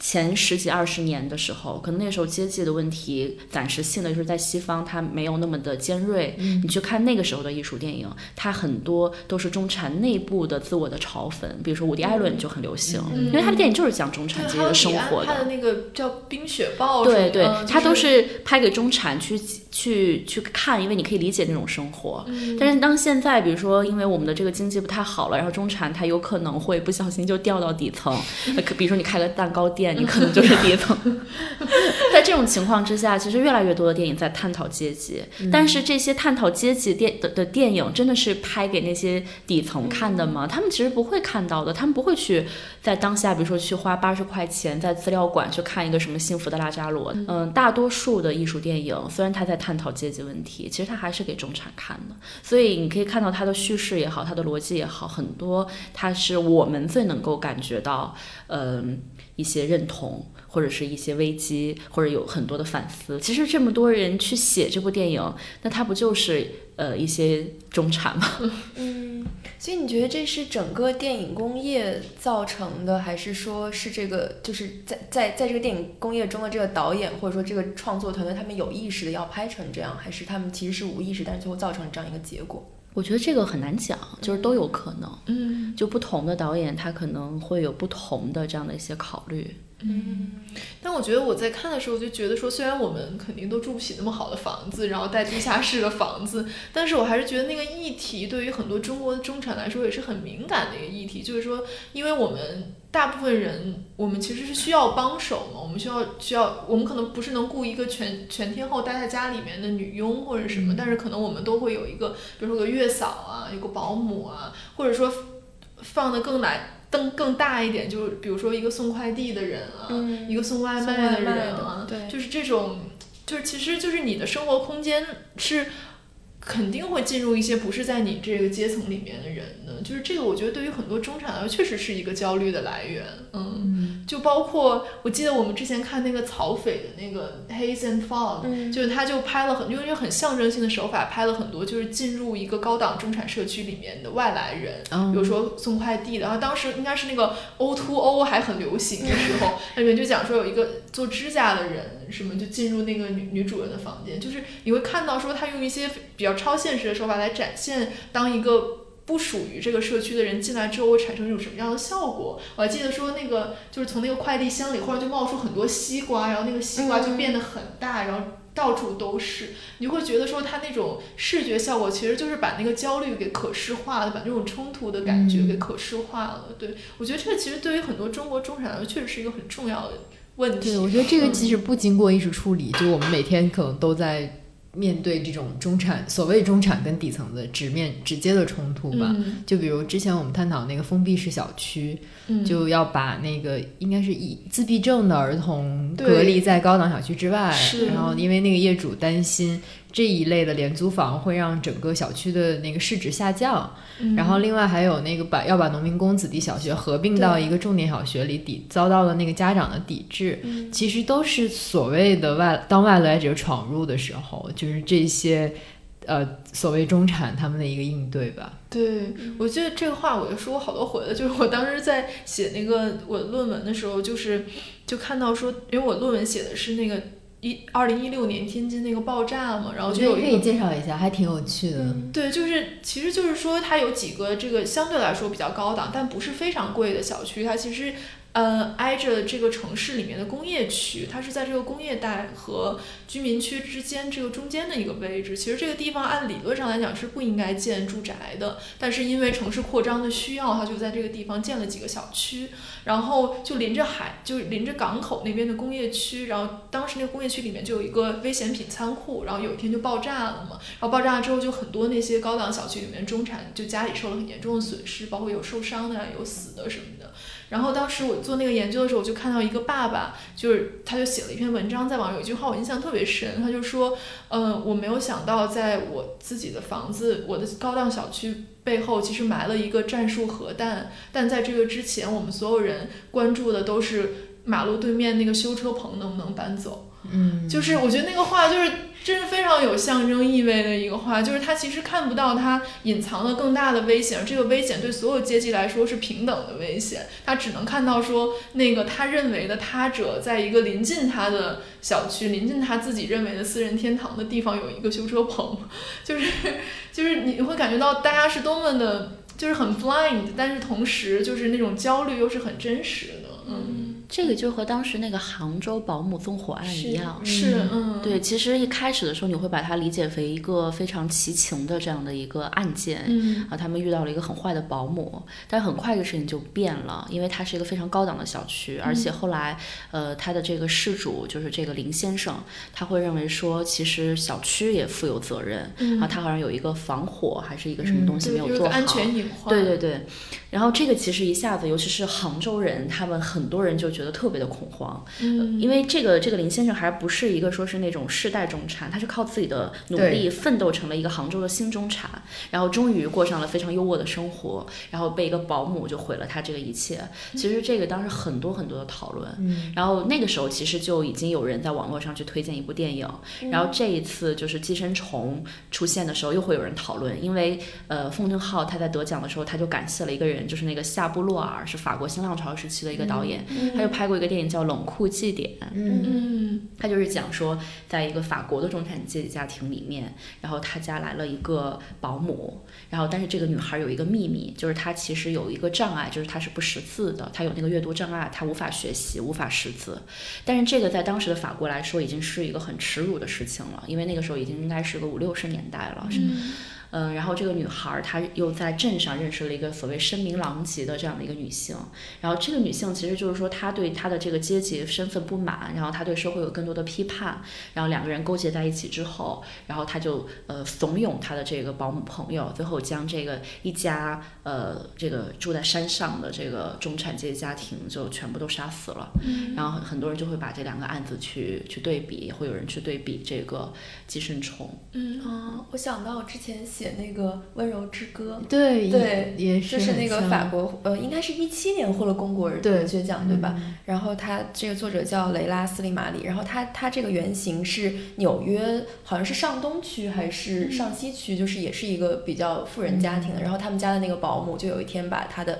前十几二十年的时候，可能那时候阶级的问题暂时性的就是在西方它没有那么的尖锐。你去看那个时候的艺术电影，它很多都是中产内部的自我的嘲讽，比如说伍迪·艾伦就很流行，因为他的电影就是讲中产阶级的生活他的那个叫《冰雪暴》，对对，他都是是拍给中产去去去看，因为你可以理解那种生活。但是当现在，比如说因为我们的这个经济不太好了，然后中产他有可能会不小心就掉到底层，比如说你开个蛋糕店，你可能就是底层。在这种情况之下，其实越来越多的电影在探讨阶级，但是这些探讨阶级电的的电影真的是拍给那些底层看的吗？他们其实不会看到的，他们不会去在当下，比如说去花八十块钱在资料馆去看一个什么幸福的拉扎罗。嗯，大多数的艺术电影虽然它在探讨阶级问题，其实他还是给中产看的。所以你可以看到他的叙事也好，他的逻辑也好，很多他是我们最能够感觉到，嗯、一些认同。或者是一些危机，或者有很多的反思。其实这么多人去写这部电影，那它不就是呃一些中产吗？嗯，所以你觉得这是整个电影工业造成的，还是说是这个就是在在在这个电影工业中的这个导演或者说这个创作团队他们有意识的要拍成这样，还是他们其实是无意识，但是最后造成这样一个结果？我觉得这个很难讲，就是都有可能。嗯就不同的导演，他可能会有不同的这样的一些考虑。嗯，但我觉得我在看的时候就觉得说，虽然我们肯定都住不起那么好的房子，然后带地下室的房子，但是我还是觉得那个议题对于很多中国的中产来说也是很敏感的一个议题，就是说，因为我们大部分人，我们其实是需要帮手嘛，我们需要需要，我们可能不是能雇一个全全天候待在家里面的女佣或者什么，但是可能我们都会有一个，比如说个月嫂啊，有个保姆啊，或者说放的更来。更更大一点，就是比如说一个送快递的人啊，嗯一个送外卖的外卖的人啊，对就是这种，就是其实就是你的生活空间是肯定会进入一些不是在你这个阶层里面的人的，就是这个我觉得对于很多中产来说确实是一个焦虑的来源，嗯，就包括我记得我们之前看那个曹斐的那个《Haze and Fog》，嗯。就是他就拍了很用一个很象征性的手法拍了很多，就是进入一个高档中产社区里面的外来人，嗯比如说送快递的，然后当时应该是那个 O to O 还很流行的时候，那里面就讲说有一个做指甲的人，什么就进入那个女女主人的房间，就是你会看到说他用一些比较超现实的手法来展现，当一个不属于这个社区的人进来之后会产生一种什么样的效果。我还记得说那个就是从那个快递箱里忽然就冒出很多西瓜，然后那个西瓜就变得很大，然后。到处都是，你就会觉得说它那种视觉效果其实就是把那个焦虑给可视化了，把这种冲突的感觉给可视化了。对我觉得这个其实对于很多中国中产来说，确实是一个很重要的问题。对，我觉得这个嗯即使不经过艺术处理，就我们每天可能都在面对这种中产所谓中产跟底层的直面直接的冲突吧。嗯就比如之前我们探讨那个封闭式小区，嗯就要把那个应该是以自闭症的儿童隔离在高档小区之外，然后因为那个业主担心这一类的廉租房会让整个小区的那个市值下降，嗯。然后另外还有那个把要把农民工子弟小学合并到一个重点小学里抵遭到了那个家长的抵制，嗯。其实都是所谓的外当外来者闯入的时候，就是这些呃所谓中产他们的一个应对吧。对，我记得这个话我就说过好多回了，就是我当时在写那个我论文的时候，就是就看到说，因为我论文写的是那个一二零一六年天津那个爆炸嘛，然后就有可以介绍一下，还挺有趣的。对，就是其实就是说，它有几个这个相对来说比较高档，但不是非常贵的小区，它其实呃挨着这个城市里面的工业区，它是在这个工业带和居民区之间这个中间的一个位置。其实这个地方按理论上来讲是不应该建住宅的，但是因为城市扩张的需要，它就在这个地方建了几个小区，然后就临着海，就临着港口那边的工业区，然后当时那个工业区里面就有一个危险品仓库，然后有一天就爆炸了嘛，然后爆炸了之后就很多那些高档小区里面中产就家里受了很严重的损失，包括有受伤的，有死的什么的。然后当时我做那个研究的时候，我就看到一个爸爸，就是他就写了一篇文章，在网上有一句话我印象特别深，他就说，嗯、我没有想到在我自己的房子，我的高档小区背后其实埋了一个战术核弹，但在这个之前，我们所有人关注的都是马路对面那个修车棚能不能搬走。嗯，就是我觉得那个话就是这是非常有象征意味的一个话，就是他其实看不到他隐藏的更大的危险，这个危险对所有阶级来说是平等的危险，他只能看到说那个他认为的他者，在一个临近他的小区、临近他自己认为的私人天堂的地方有一个修车棚，就是就是你会感觉到大家是多么的，就是很 blind，但是同时就是那种焦虑又是很真实的，嗯。这个就和当时那个杭州保姆纵火案一样，是，嗯，对，其实一开始的时候你会把它理解为一个非常奇情的这样的一个案件，嗯，啊，他们遇到了一个很坏的保姆，但是很快这个事情就变了，因为它是一个非常高档的小区，而且后来，呃，他的这个事主就是这个林先生，他会认为说，其实小区也负有责任，啊，他好像有一个防火还是一个什么东西没有做好，安全隐患，对对对，然后这个其实一下子，尤其是杭州人，他们很多人就觉得特别的恐慌，嗯，因为这个这个林先生还不是一个说是那种世代中产，他是靠自己的努力奋斗成了一个杭州的新中产，然后终于过上了非常优渥的生活，然后被一个保姆就毁了他这个一切。其实这个当时很多很多的讨论，嗯，然后那个时候其实就已经有人在网络上去推荐一部电影，然后这一次就是《寄生虫》出现的时候，又会有人讨论，因为呃，奉俊昊他在得奖的时候他就感谢了一个人，就是那个夏布洛尔，是法国新浪潮时期的一个导演，他就拍过一个电影叫《冷酷祭典》，嗯嗯他就是讲说，在一个法国的中产阶级家庭里面，然后他家来了一个保姆，然后但是这个女孩有一个秘密，就是她其实有一个障碍，就是她是不识字的，她有那个阅读障碍，她无法学习，无法识字。但是这个在当时的法国来说，已经是一个很耻辱的事情了，因为那个时候已经应该是个五六十年代了。嗯嗯，然后这个女孩儿她又在镇上认识了一个所谓声名狼藉的这样的一个女性，然后这个女性其实就是说她对她的这个阶级身份不满，然后她对社会有更多的批判，然后两个人勾结在一起之后，然后她就呃怂恿她的这个保姆朋友，最后将这个一家呃这个住在山上的这个中产阶级家庭就全部都杀死了，嗯然后很很多人就会把这两个案子去去对比，也会有人去对比这个寄生虫。嗯啊，我想到我之前写那个《温柔之歌》，对对，也就是那个法国，呃，应该是一七年获了公国对文学奖，对吧？嗯然后他这个作者叫雷拉斯利马里，然后他他这个原型是纽约，好像是上东区还是上西区，就是也是一个比较富人家庭的。然后他们家的那个保姆就有一天把他的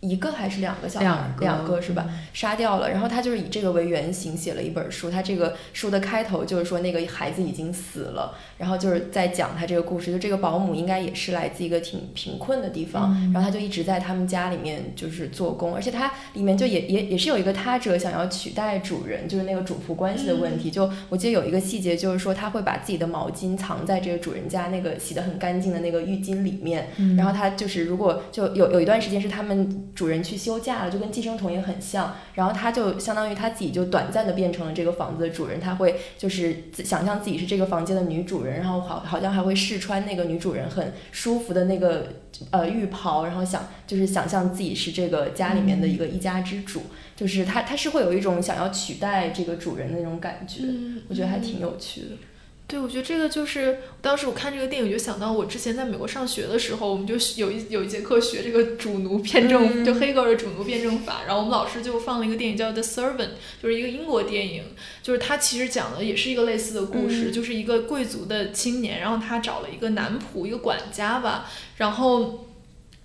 一个还是两个小孩儿，两个是吧？杀掉了。然后他就是以这个为原型写了一本书。他这个书的开头就是说那个孩子已经死了，然后就是在讲他这个故事。就这个保姆应该也是来自一个挺贫困的地方，嗯然后他就一直在他们家里面就是做工，而且他里面就也也也是有一个他者想要取代主人，就是那个主仆关系的问题。就我记得有一个细节，就是说他会把自己的毛巾藏在这个主人家那个洗得很干净的那个浴巾里面，嗯然后他就是如果就有有一段时间是他们主人去休假了，就跟寄生虫也很像，然后他就相当于他自己就短暂的变成了这个房子的主人，他会就是想象自己是这个房间的女主人，然后好好像还会试穿那个女主人很舒服的那个呃浴袍，然后想就是想象自己是这个家里面的一个一家之主，就是他他是会有一种想要取代这个主人的那种感觉，嗯，我觉得还挺有趣的。对，我觉得这个就是当时我看这个电影，就想到我之前在美国上学的时候，我们就有一有一节课学这个主奴辩证，嗯就黑格尔的主奴辩证法。然后我们老师就放了一个电影叫《The Servant》，就是一个英国电影，就是它其实讲的也是一个类似的故事，嗯就是一个贵族的青年，然后他找了一个男仆，一个管家吧，然后。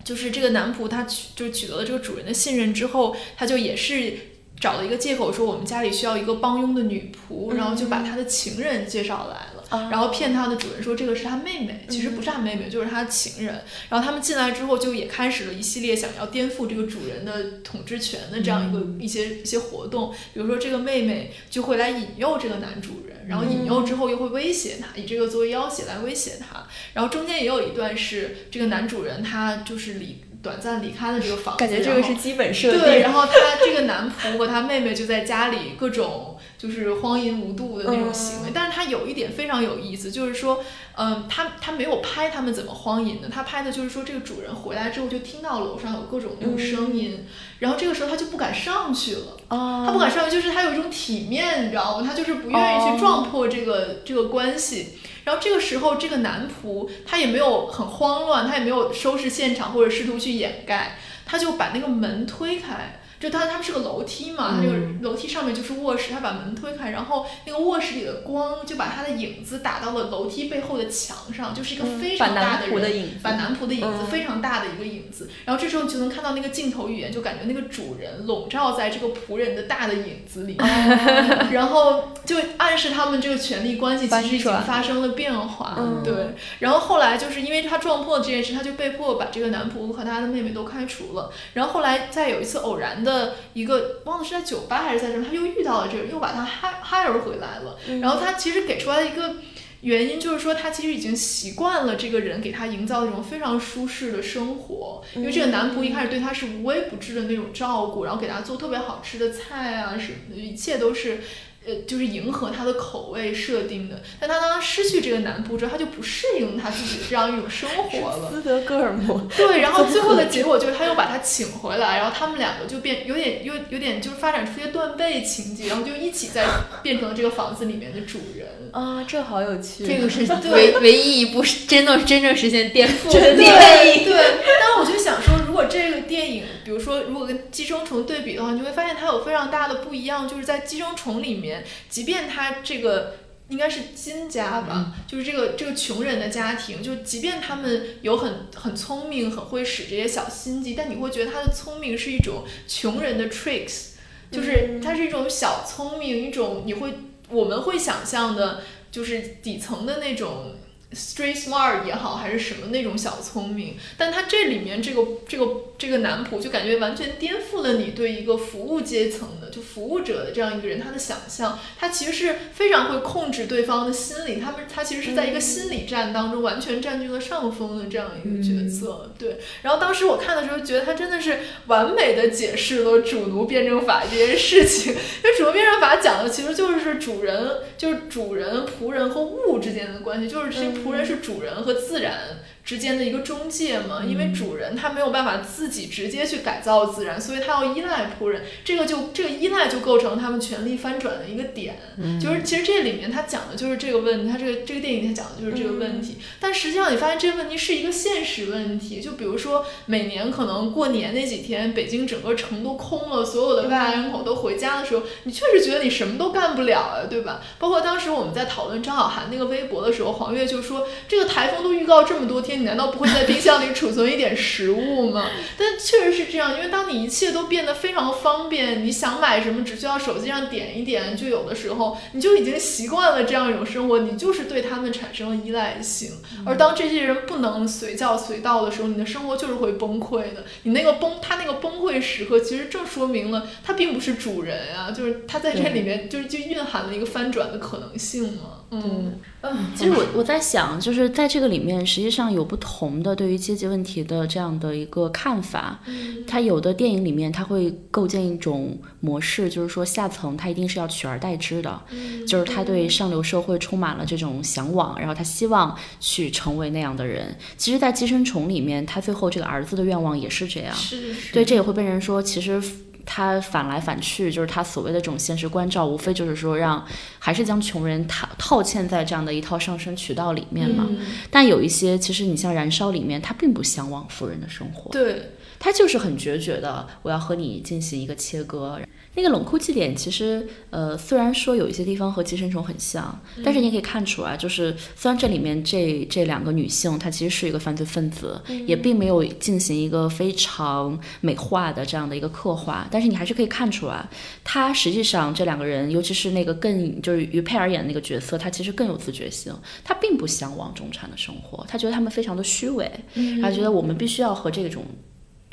就是这个男仆，他取就取得了这个主人的信任之后，他就也是找了一个借口说我们家里需要一个帮佣的女仆，然后就把他的情人介绍来了。啊然后骗他的主人说这个是他妹妹，其实不是他妹妹，就是他的情人。然后他们进来之后，就也开始了一系列想要颠覆这个主人的统治权的这样一个、一些一些活动。比如说这个妹妹就会来引诱这个男主人，然后引诱之后又会威胁他，以这个作为要挟来威胁他。然后中间也有一段是这个男主人他就是离短暂离开了这个房子，感觉这个是基本设定。对，然后他这个男仆和他妹妹就在家里各种就是荒淫无度的那种行为，嗯但是他有一点非常有意思，就是说，嗯，他他没有拍他们怎么荒淫的，他拍的就是说这个主人回来之后就听到楼上有各种那种声音，然后这个时候他就不敢上去了。哦，他不敢上去，就是他有一种体面，你知道吗？他就是不愿意去撞破这个、这个关系。然后这个时候，这个男仆他也没有很慌乱，他也没有收拾现场或者试图去掩盖，他就把那个门推开。就它他们是个楼梯嘛，它这个楼梯上面就是卧室，他把门推开，然后那个卧室里的光就把他的影子打到了楼梯背后的墙上，就是一个非常大的人，影把男仆的影子嗯非常大的一个影子，然后这时候你就能看到那个镜头语言，就感觉那个主人笼罩在这个仆人的大的影子里，然后就暗示他们这个权力关系其实已经发生了变化，嗯对。然后后来就是因为他撞破了这件事，他就被迫把这个男仆和他的妹妹都开除了。然后后来再有一次偶然的一个忘了是在酒吧还是在什么，他又遇到了这个，又把他 hi hire 回来了。然后他其实给出来的一个。原因就是说，他其实已经习惯了这个人给他营造一种非常舒适的生活，因为这个男仆一开始对他是无微不至的那种照顾，然后给他做特别好吃的菜啊什么的，一切都是。呃，就是迎合他的口味设定的，但他当他失去这个男仆之后，他就不适应他自己的这样一种生活了。斯德哥尔摩，对，然后最后的结果就是他又把他请回来，然后他们两个就变有点有有点就是发展出一些断背情节，然后就一起在变成了这个房子里面的主人。啊，这好有趣。这个是对唯唯一一部是真的真正实现颠覆的真的电影。对，但我就想说，这个电影，比如说如果跟《寄生虫》对比的话，你就会发现它有非常大的不一样，就是在《寄生虫》里面，即便它这个。应该是金家吧，就是这个这个穷人的家庭，就即便他们有很很聪明、很会使这些小心机，但你会觉得他的聪明是一种穷人的 tricks，就是它是一种小聪明，一种你会我们会想象的，就是底层的那种 street smart 也好，还是什么那种小聪明，但他这里面这个这个这个男仆就感觉完全颠覆了你对一个服务阶层的就服务者的这样一个人他的想象，他其实是非常会控制对方的心理，他们他其实是在一个心理战当中完全占据了上风的这样一个角色，对。然后当时我看的时候觉得他真的是完美的解释了主奴辩证法这件事情，因为主奴辩证法讲的其实就是主人就是主人仆人和物之间的关系，就是这仆人是主人和自然。之间的一个中介嘛，因为主人他没有办法自己直接去改造自然，所以他要依赖仆人，这个就这个依赖就构成他们权力翻转的一个点。就是其实这里面他讲的就是这个问题，他这个这个电影他讲的就是这个问题。但实际上你发现这个问题是一个现实问题，就比如说每年可能过年那几天，北京整个城都空了，所有的外来人口都回家的时候，你确实觉得你什么都干不了啊，对吧？包括当时我们在讨论张小涵那个微博的时候，黄月就说这个台风都预告这么多天。你难道不会在冰箱里储存一点食物吗？但确实是这样，因为当你一切都变得非常方便，你想买什么只需要手机上点一点就有的时候，你就已经习惯了这样一种生活，你就是对他们产生了依赖性。而当这些人不能随叫随到的时候，你的生活就是会崩溃的。你那个崩，他那个崩溃时刻，其实正说明了他并不是主人啊，就是他在这里面就是就蕴含了一个翻转的可能性嘛。嗯嗯，其实我我在想，就是在这个里面，实际上有不同的对于阶级问题的这样的一个看法。他有的电影里面，他会构建一种模式，就是说下层他一定是要取而代之的，就是他对上流社会充满了这种向往，然后他希望去成为那样的人。其实，在《寄生虫》里面，他最后这个儿子的愿望也是这样。是是，对，这也会被人说，其实。他反来反去，就是他所谓的这种现实关照，无非就是说让还是将穷人套套嵌在这样的一套上升渠道里面嘛。嗯。但有一些，其实你像《燃烧》里面，他并不向往富人的生活，对，他就是很决绝的，我要和你进行一个切割。那个冷酷祭点其实，呃，虽然说有一些地方和寄生虫很像，但是你可以看出来，就是虽然这里面这这两个女性她其实是一个犯罪分子，也并没有进行一个非常美化的这样的一个刻画，但是你还是可以看出来，她实际上这两个人，尤其是那个更就是于佩尔演的那个角色，她其实更有自觉性，她并不向往中产的生活，她觉得他们非常的虚伪，她觉得我们必须要和这种。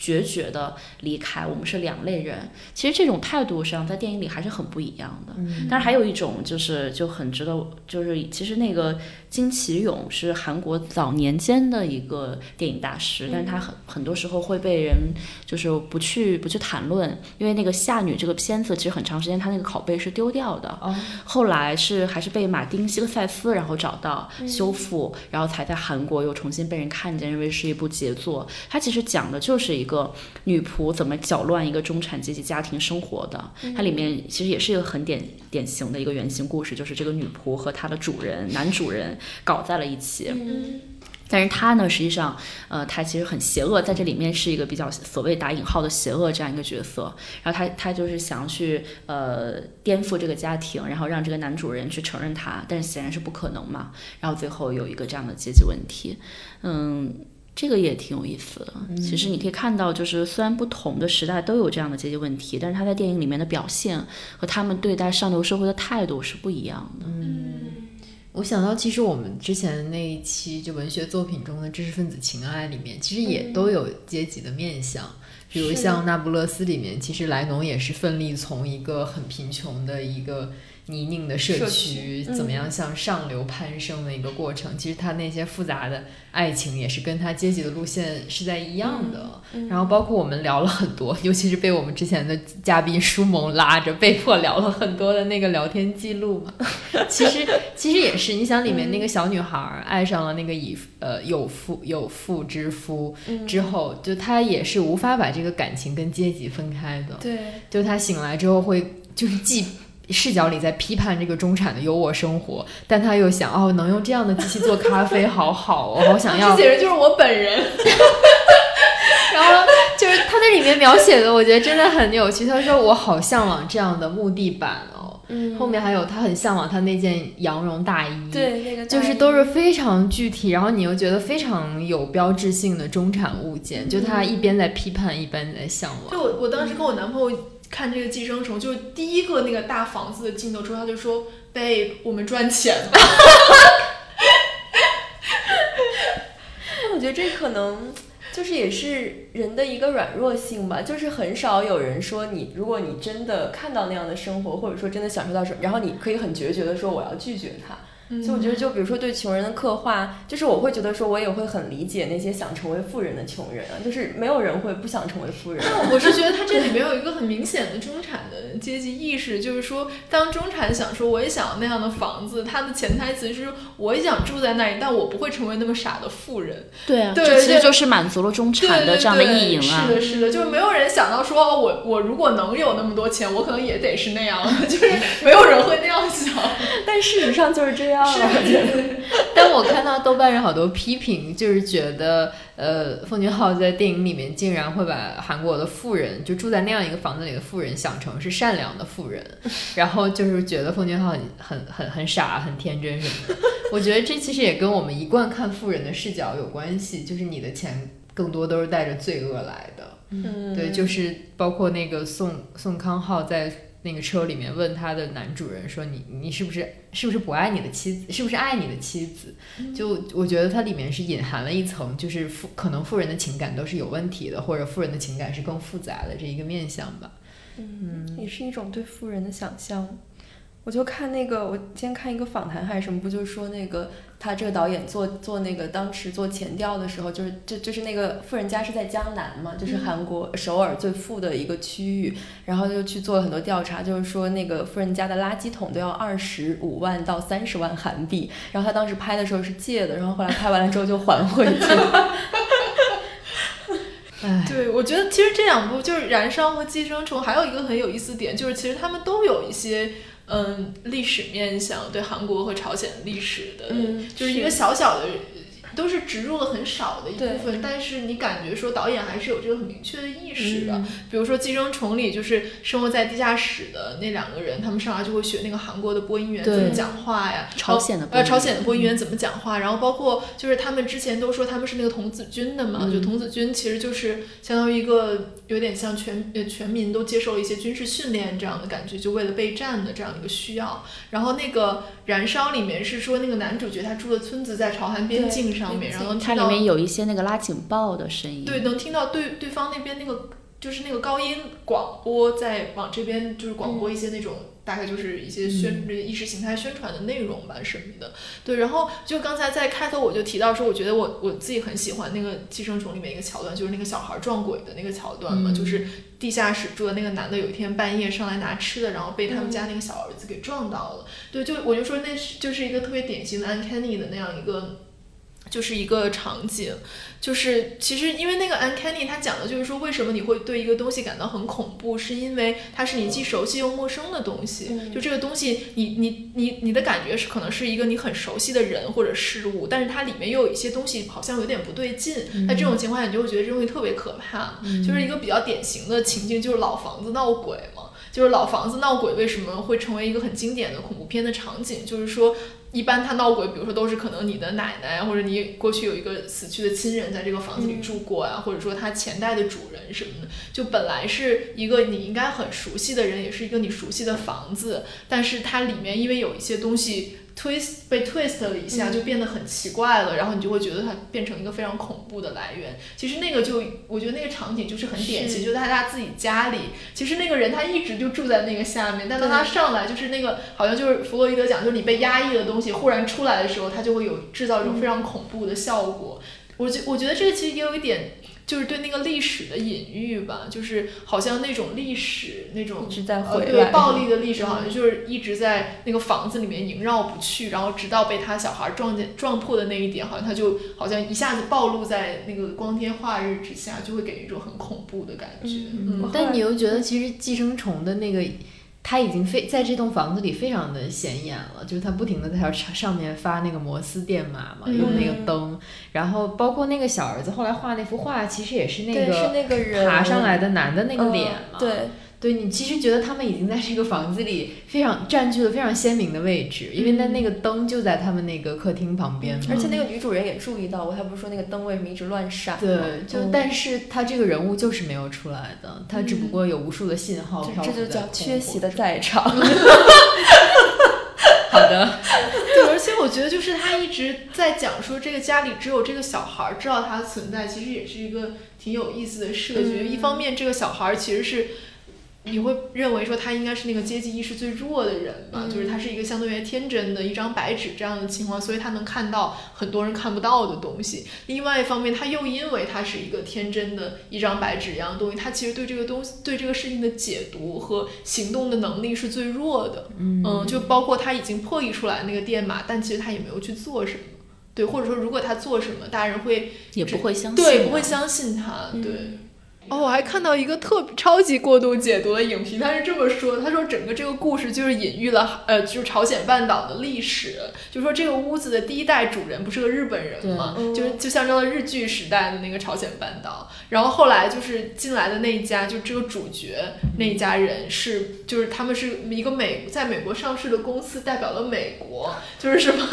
决绝的离开，我们是两类人。其实这种态度上，在电影里还是很不一样的。嗯，但是还有一种就是就很值得，就是其实那个金奇勇是韩国早年间的一个电影大师，但是他很很多时候会被人就是不去不去谈论，因为那个夏女这个片子其实很长时间他那个拷贝是丢掉的。哦，后来是还是被马丁希克塞斯然后找到修复，然后才在韩国又重新被人看见，认为是一部杰作。它其实讲的就是一个。个女仆怎么搅乱一个中产阶级家庭生活的？它里面其实也是一个很典典型的一个原型故事，就是这个女仆和她的主人男主人搞在了一起。但是他呢，实际上，呃，他其实很邪恶，在这里面是一个比较所谓打引号的邪恶这样一个角色。然后他他就是想去呃颠覆这个家庭，然后让这个男主人去承认他，但是显然是不可能嘛。然后最后有一个这样的阶级问题，嗯，这个也挺有意思的。其实你可以看到，就是虽然不同的时代都有这样的阶级问题，但是他在电影里面的表现和他们对待上流社会的态度是不一样的。嗯我想到，其实我们之前那一期就文学作品中的知识分子情爱里面，其实也都有阶级的面相。比如像《那不勒斯》里面，其实莱农也是奋力从一个很贫穷的一个泥泞的社社区，怎么样向上流攀升的一个过程。其实他那些复杂的爱情，也是跟他阶级的路线是在一样的。然后包括我们聊了很多，尤其是被我们之前的嘉宾舒萌拉着，被迫聊了很多的那个聊天记录嘛。其实其实也是，你想里面那个小女孩儿爱上了那个以呃有妇有妇之夫之后，就她也是无法把这个感情跟阶级分开的。对，就她醒来之后会就是既视角里在批判这个中产的优渥生活，但他又想哦，能用这样的机器做咖啡，好好，我好想要这。简直就是我本人。然后就是他那里面描写的，我觉得真的很有趣。他说我好向往这样的木地板哦，嗯后面还有他很向往他那件羊绒大衣，，对那个就是都是非常具体，然后你又觉得非常有标志性的中产物件，就他一边在批判，一边在向往。就我我当时跟我男朋友看这个《寄生虫》，就是第一个那个大房子的镜头之后，他就说：“babe，我们赚钱吧。但 我觉得这可能就是也是人的一个软弱性吧，就是很少有人说你，如果你真的看到那样的生活，或者说真的享受到什么，然后你可以很决绝的说我要拒绝他。所以我觉得，就比如说对穷人的刻画，就是我会觉得说，我也会很理解那些想成为富人的穷人啊，就是没有人会不想成为富人。我是觉得他这里 面有一个很明显的中产的阶级意识，就是说，当中产想说我也想要那样的房子，他的潜台词是我也想住在那里，但我不会成为那么傻的富人。对啊，对这其实就是满足了中产的这样的意淫啊。是的，是的，就是没有人想到说，哦我我如果能有那么多钱，我可能也得是那样的，就是没有人会那样想。但事实上就是这样啊，我觉得。但我看到豆瓣上好多批评，就是觉得，呃，奉俊昊在电影里面竟然会把韩国的富人，就住在那样一个房子里的富人，想成是善良的富人，然后就是觉得奉俊昊很很很很傻、很天真什么的。我觉得这其实也跟我们一贯看富人的视角有关系，就是你的钱更多都是带着罪恶来的。嗯，对，就是包括那个宋宋康昊在那个车里面问他的男主人说你你是不是是不是不爱你的妻子，是不是爱你的妻子？就我觉得它里面是隐含了一层，就是富可能富人的情感都是有问题的，或者富人的情感是更复杂的这一个面相吧。嗯，也是一种对富人的想象。我就看那个，我今天看一个访谈还是什么，不就是说那个他这个导演做做那个当时做前调的时候，就是就就是那个富人家是在江南嘛，就是韩国首尔最富的一个区域，然后就去做了很多调查，就是说那个富人家的垃圾桶都要二十五万到三十万韩币，然后他当时拍的时候是借的，然后后来拍完了之后就还回去。唉，对，我觉得其实这两部就是《燃烧》和《寄生虫》，还有一个很有意思点，就是其实他们都有一些嗯历史面向，对韩国和朝鲜历史的，嗯就是一个小小的。都是植入了很少的一部分，但是你感觉说导演还是有这个很明确的意识的。嗯。比如说《寄生虫》里，就是生活在地下室的那两个人，他们上来就会学那个韩国的播音员怎么讲话呀，朝鲜的播呃音朝鲜的播音员怎么讲话，然后包括就是他们之前都说他们是那个童子军的嘛，嗯。就童子军其实就是相当于一个有点像全呃全民都接受了一些军事训练这样的感觉，就为了备战的这样一个需要。然后那个《燃烧》里面是说那个男主角他住的村子在朝韩边境上面，然后它里面有一些那个拉警报的声音。对，能听到对对方那边那个就是那个高音广播在往这边就是广播一些那种、大概就是一些宣、意识形态宣传的内容吧什么的。对，然后就刚才在开头我就提到说，我觉得我我自己很喜欢那个《寄生虫》里面一个桥段，就是那个小孩撞鬼的那个桥段嘛，嗯就是地下室住的那个男的有一天半夜上来拿吃的，然后被他们家那个小儿子给撞到了。对，就我就说那是就是一个特别典型的 uncanny 的那样一个。就是一个场景，就是其实因为那个 uncanny 它讲的就是说为什么你会对一个东西感到很恐怖，是因为它是你既熟悉又陌生的东西。嗯就这个东西，你你你你的感觉是可能是一个你很熟悉的人或者事物，但是它里面又有一些东西好像有点不对劲。那这种情况下，你就会觉得这东西特别可怕。就是一个比较典型的情境，就是老房子闹鬼嘛。就是老房子闹鬼为什么会成为一个很经典的恐怖片的场景？就是说，一般他闹鬼，比如说都是可能你的奶奶或者你过去有一个死去的亲人在这个房子里住过啊，或者说他前代的主人什么的，就本来是一个你应该很熟悉的人，也是一个你熟悉的房子，但是它里面因为有一些东西 twist 被 twist 了一下，就变得很奇怪了，然后你就会觉得它变成一个非常恐怖的来源。其实那个就我觉得那个场景就是很典型，就在他自己家里，其实那个人他一直就住在那个下面，但当他上来，就是那个好像就是弗洛伊德讲，就是你被压抑的东西忽然出来的时候，他就会有制造一种非常恐怖的效果。我觉我觉得这个其实也有一点。就是对那个历史的隐喻吧，就是好像那种历史那种一直在呃回来对暴力的历史，好像就是一直在那个房子里面萦绕不去，然后直到被他小孩撞见撞破的那一点，好像他就好像一下子暴露在那个光天化日之下，就会给人一种很恐怖的感觉。嗯嗯，但你又觉得其实寄生虫的那个。它已经非在这栋房子里非常的显眼了，就是他不停的在他上面发那个摩斯电码嘛，用那个灯，然后包括那个小儿子后来画那幅画，其实也是那个爬上来的男的那个嗯脸嘛，对，对你其实觉得他们已经在这个房子里非常占据了非常鲜明的位置，因为那那个灯就在他们那个客厅旁边嘛。而且那个女主人也注意到过，她不是说那个灯为什么一直乱闪吗？对，就嗯但是他这个人物就是没有出来的，他只不过有无数的信号这就叫缺席的中。在场。好的，对，而且我觉得就是他一直在讲说这个家里只有这个小孩儿知道他的存在，其实也是一个挺有意思的设计。嗯一方面，这个小孩儿其实是。你会认为说他应该是那个阶级意识最弱的人嘛？嗯就是他是一个相对于天真的一张白纸这样的情况，所以他能看到很多人看不到的东西。另外一方面，他又因为他是一个天真的一张白纸一样的东西，他其实对这个东西、对这个事情的解读和行动的能力是最弱的。嗯，就包括他已经破译出来那个电码，但其实他也没有去做什么。对，或者说如果他做什么，大人会也不会相信，对不会相信他。对。哦，我还看到一个特别超级过度解读的影评，他是这么说的：他说整个这个故事就是隐喻了呃，就是朝鲜半岛的历史，就说这个屋子的第一代主人不是个日本人嘛，对就是就象征了日剧时代的那个朝鲜半岛。然后后来就是进来的那一家，就这个主角那一家人是，就是他们是一个美在美国上市的公司，代表了美国，就是什么，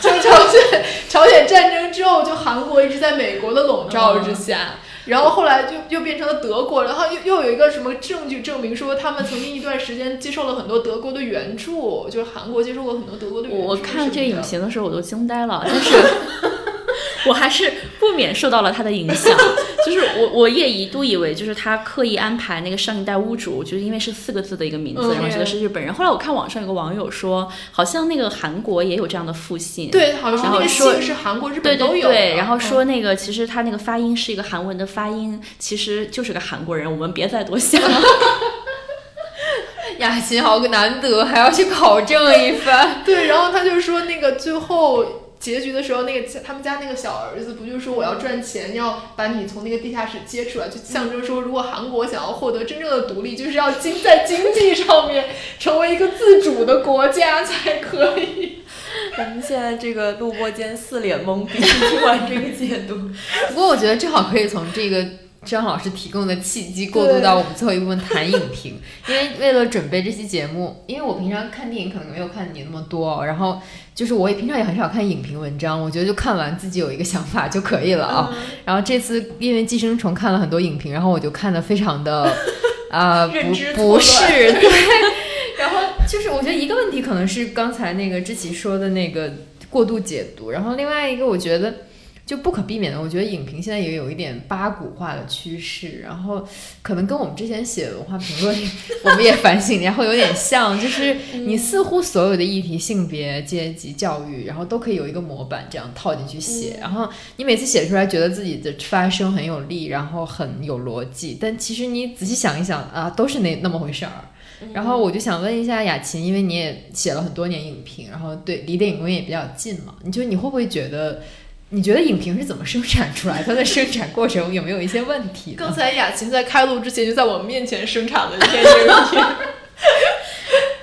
就是朝鲜朝鲜战争之后，就韩国一直在美国的笼罩之下。然后后来就又变成了德国，然后又又有一个什么证据证明说他们曾经一段时间接受了很多德国的援助，就是韩国接受过很多德国的援助。我看这个影，评的时候我都惊呆了，但是我还是不免受到了他的影响。就是我我也一度以为就是他刻意安排那个上一代屋主，就是因为是四个字的一个名字，嗯然后觉得是日本人。后来我看网上有个网友说，好像那个韩国也有这样的复姓。对，好像说那个然后说姓是韩国、日对本都有的。对对，然后嗯说那个其实他那个发音是一个韩文的发音，其实就是个韩国人，我们别再多想了。雅琴好难得，还要去考证一番。对，然后他就说那个最后结局的时候，那个他们家那个小儿子不就说我要赚钱，要把你从那个地下室接出来，就象征说如果韩国想要获得真正的独立，就是要经在经济上面成为一个自主的国家才可以。咱们现在这个录播间四脸懵逼，听完这个解读，不过我觉得正好可以从这个张老师提供的契机过渡到我们最后一部分谈影评，因为为了准备这期节目，因为我平常看电影可能没有看你那么多，然后就是我也平常也很少看影评文章，我觉得就看完自己有一个想法就可以了啊。然后这次因为寄生虫看了很多影评，然后我就看的非常的 啊、认知不是对，然后就是我觉得一个问题可能是刚才那个志奇说的那个过度解读，然后另外一个我觉得。就不可避免的，我觉得影评现在也有一点八股化的趋势，然后可能跟我们之前写文化评论，我们也反省，然后有点像，就是你似乎所有的议题、性别、阶级、教育，然后都可以有一个模板这样套进去写，然后你每次写出来觉得自己的发声很有力，然后很有逻辑，但其实你仔细想一想啊，都是那那么回事儿。然后我就想问一下雅琴，因为你也写了很多年影评，然后对离电影工业也比较近嘛，你就你会不会觉得你觉得影评是怎么生产出来？它的生产过程有没有一些问题？刚才雅琴在开录之前就在我们面前生产了一篇影评，